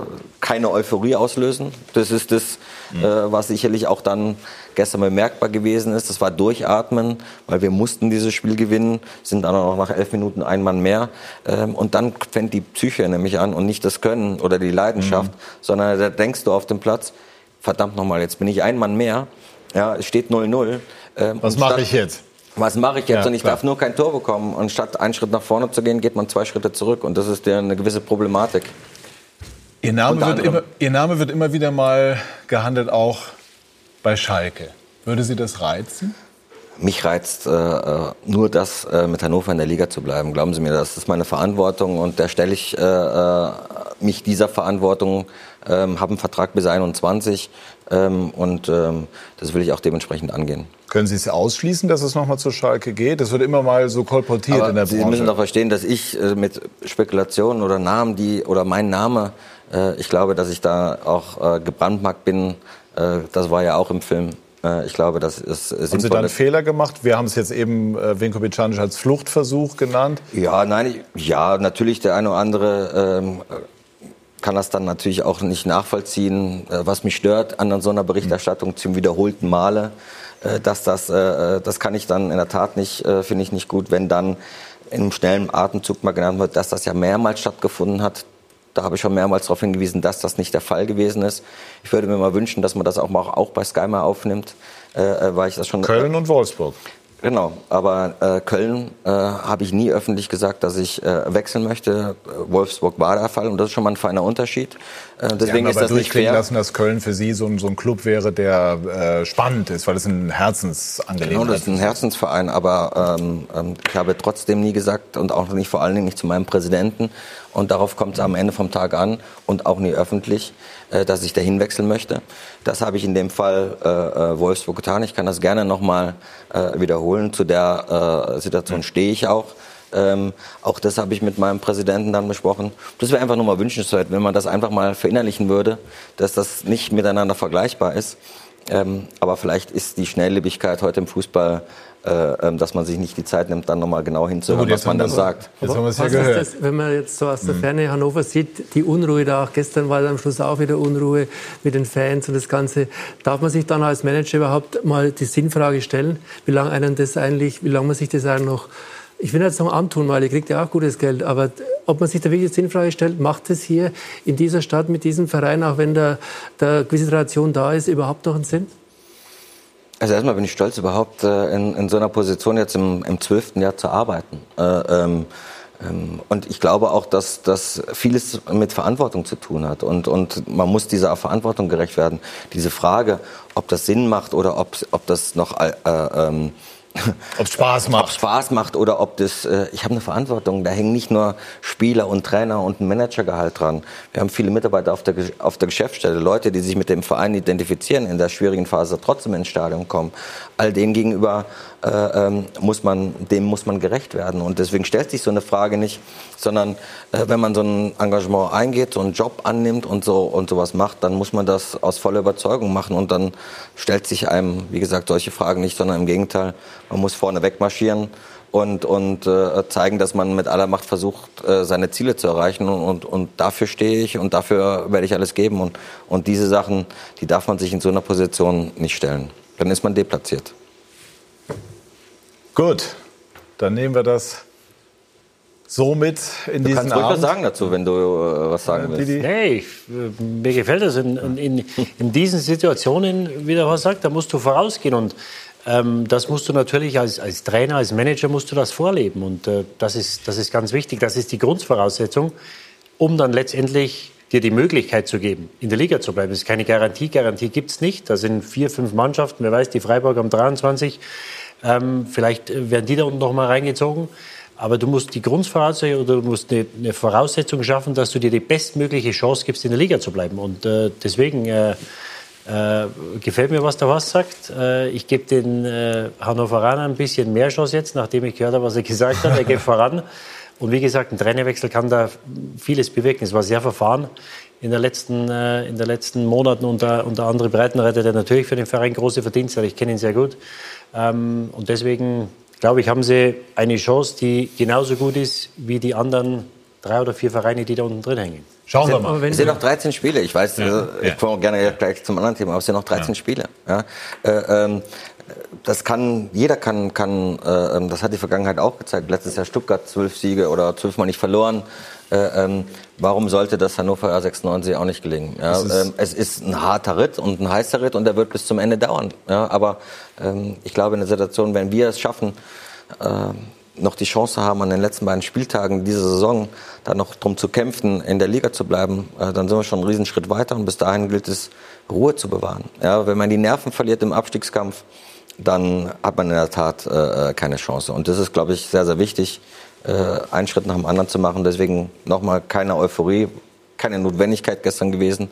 keine Euphorie auslösen. Das ist das, mhm. äh, was sicherlich auch dann gestern bemerkbar gewesen ist. Das war Durchatmen, weil wir mussten dieses Spiel gewinnen, sind dann auch nach elf Minuten ein Mann mehr. Ähm, und dann fängt die Psyche nämlich an und nicht das Können oder die Leidenschaft, mhm. sondern da denkst du auf dem Platz, verdammt nochmal, jetzt bin ich ein Mann mehr. Ja, es steht 0-0. Ähm, was mache ich jetzt? Was mache ich jetzt? Ja, und ich klar. darf nur kein Tor bekommen. Und statt einen Schritt nach vorne zu gehen, geht man zwei Schritte zurück. Und das ist ja eine gewisse Problematik. Ihr Name, wird immer, Ihr Name wird immer wieder mal gehandelt, auch bei Schalke. Würde Sie das reizen? Mich reizt äh, äh, nur das, äh, mit Hannover in der Liga zu bleiben. Glauben Sie mir, das ist meine Verantwortung und da stelle ich äh, äh mich dieser Verantwortung, ähm, habe einen Vertrag bis 21 ähm, und ähm, das will ich auch dementsprechend angehen. Können Sie es ausschließen, dass es nochmal zur Schalke geht? Das wird immer mal so kolportiert Aber in der Sie Branche. Sie müssen doch verstehen, dass ich äh, mit Spekulationen oder Namen, die oder mein Name, äh, ich glaube, dass ich da auch äh, gebrandmarkt bin. Äh, das war ja auch im Film. Äh, ich glaube, das ist sinnvoll. Haben Sie da einen Fehler gemacht? Wir haben es jetzt eben äh, Vinko Bicanic als Fluchtversuch genannt. Ja, nein, ja, natürlich der eine oder andere ähm, kann das dann natürlich auch nicht nachvollziehen. Äh, was mich stört an so einer Berichterstattung zum wiederholten Male, äh, dass das, äh, das kann ich dann in der Tat nicht, finde ich nicht gut, wenn dann in einem schnellen Atemzug mal genannt wird, dass das ja mehrmals stattgefunden hat. Da habe ich schon mehrmals darauf hingewiesen, dass das nicht der Fall gewesen ist. Ich würde mir mal wünschen, dass man das auch, mal auch bei Sky mal aufnimmt, weil ich das schon. Köln und Wolfsburg. Genau, aber äh, Köln äh, habe ich nie öffentlich gesagt, dass ich äh, wechseln möchte. Wolfsburg war der Fall und das ist schon mal ein feiner Unterschied. Äh, deswegen ist das nicht fair. lassen, dass Köln für Sie so ein, so ein Club wäre, der äh, spannend ist, weil es ein Herzensangelegenheit ist. Genau, das ist ein Herzensverein, aber ähm, ähm, ich habe trotzdem nie gesagt und auch nicht vor allen Dingen nicht zu meinem Präsidenten und darauf kommt es am Ende vom Tag an und auch nie öffentlich, äh, dass ich dahin wechseln möchte. Das habe ich in dem Fall äh, äh Wolfsburg getan. Ich kann das gerne nochmal äh, wiederholen. Zu der äh, Situation stehe ich auch. Ähm, auch das habe ich mit meinem Präsidenten dann besprochen. Das wäre einfach nur mal wünschenswert, wenn man das einfach mal verinnerlichen würde, dass das nicht miteinander vergleichbar ist. Ähm, aber vielleicht ist die Schnelllebigkeit heute im Fußball äh, ähm, dass man sich nicht die Zeit nimmt, dann nochmal genau hinzuhören, was man dann sagt. Jetzt haben wir es ja gehört. Das, wenn man jetzt so aus der mhm. Ferne Hannover sieht, die Unruhe da auch, gestern war am Schluss auch wieder Unruhe mit den Fans und das Ganze, darf man sich dann als Manager überhaupt mal die Sinnfrage stellen, wie lange einen das eigentlich, wie lange man sich das eigentlich noch ich will jetzt noch antun, weil ihr kriegt ja auch gutes Geld, aber ob man sich da wirklich die Sinnfrage stellt, macht es hier in dieser Stadt mit diesem Verein, auch wenn da, da gewisse Tradition da ist, überhaupt noch einen Sinn? Also erstmal bin ich stolz, überhaupt äh, in, in so einer Position jetzt im, im zwölften Jahr zu arbeiten. Äh, ähm, ähm, und ich glaube auch, dass das vieles mit Verantwortung zu tun hat. Und, und man muss dieser Verantwortung gerecht werden. Diese Frage, ob das Sinn macht oder ob, ob das noch äh, ähm, ob Spaß macht. Ob Spaß macht oder ob das, äh, ich habe eine Verantwortung. Da hängen nicht nur Spieler und Trainer und ein Managergehalt dran. Wir haben viele Mitarbeiter auf der, auf der Geschäftsstelle, Leute, die sich mit dem Verein identifizieren, in der schwierigen Phase trotzdem ins Stadion kommen. All denen gegenüber äh, ähm, muss man, dem muss man gerecht werden. Und deswegen stellt sich so eine Frage nicht, sondern äh, wenn man so ein Engagement eingeht, so einen Job annimmt und so und sowas macht, dann muss man das aus voller Überzeugung machen. Und dann stellt sich einem, wie gesagt, solche Fragen nicht, sondern im Gegenteil, man muss vorne wegmarschieren und, und äh, zeigen, dass man mit aller Macht versucht, äh, seine Ziele zu erreichen. Und, und, und dafür stehe ich und dafür werde ich alles geben. Und, und diese Sachen, die darf man sich in so einer Position nicht stellen. Dann ist man deplatziert. Gut, dann nehmen wir das so mit in du diesen kannst Abend. was sagen dazu, wenn du äh, was sagen willst. Nee, ich, mir gefällt das. In, in, in, diesen Situationen, wie der was sagt, da musst du vorausgehen. Und Ähm, das musst du natürlich als, als Trainer, als Manager musst du das vorleben. Und äh, das, ist, das ist ganz wichtig. Das ist die Grundvoraussetzung, um dann letztendlich dir die Möglichkeit zu geben, in der Liga zu bleiben. Das ist keine Garantie. Garantie gibt es nicht. Da sind vier, fünf Mannschaften. Wer weiß, die Freiburg am 23. Ähm, vielleicht äh, werden die da unten noch mal reingezogen. Aber du musst die Grundvoraussetzung oder du musst eine, eine, Voraussetzung schaffen, dass du dir die bestmögliche Chance gibst, in der Liga zu bleiben. Und äh, deswegen äh, äh, gefällt mir, was der Horst sagt. Äh, ich gebe den äh, Hannoveranern ein bisschen mehr Chance jetzt, nachdem ich gehört habe, was er gesagt hat. Er geht voran. Und wie gesagt, ein Trainerwechsel kann da vieles bewirken. Es war sehr verfahren in den letzten, äh, in den letzten Monaten unter, unter André Breitenreiter, der natürlich für den Verein große Verdienste hat. Ich kenne ihn sehr gut. Ähm, und deswegen, glaube ich, haben sie eine Chance, die genauso gut ist wie die anderen drei oder vier Vereine, die da unten drin hängen. Schauen wir mal. Es sind noch 13 Spiele. Ich weiß, ja, ich komme auch gerne gleich zum anderen Thema, aber es sind noch 13 ja. Spiele. Ja? Äh, ähm, das kann, jeder kann, kann äh, ähm, das hat die Vergangenheit auch gezeigt. Letztes Jahr Stuttgart zwölf Siege oder zwölfmal nicht verloren. Äh, ähm, warum sollte das Hannover 96 auch nicht gelingen? Ja, ist ähm, es ist ein harter Ritt und ein heißer Ritt und der wird bis zum Ende dauern. Ja, aber ähm, ich glaube, in der Situation, wenn wir es schaffen, äh, noch die Chance haben, an den letzten beiden Spieltagen dieser Saison da noch drum zu kämpfen, in der Liga zu bleiben, äh, dann sind wir schon einen Riesenschritt weiter und bis dahin gilt es, Ruhe zu bewahren. Ja, wenn man die Nerven verliert im Abstiegskampf, dann hat man in der Tat äh, keine Chance. Und das ist, glaube ich, sehr, sehr wichtig, äh, einen Schritt nach dem anderen zu machen. Deswegen nochmal keine Euphorie, keine Notwendigkeit gestern gewesen,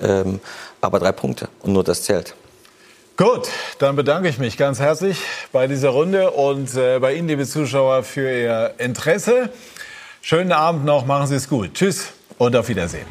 ähm, aber drei Punkte und nur das zählt. Gut, dann bedanke ich mich ganz herzlich bei dieser Runde und äh, bei Ihnen, liebe Zuschauer, für Ihr Interesse. Schönen Abend noch, machen Sie es gut. Tschüss und auf Wiedersehen.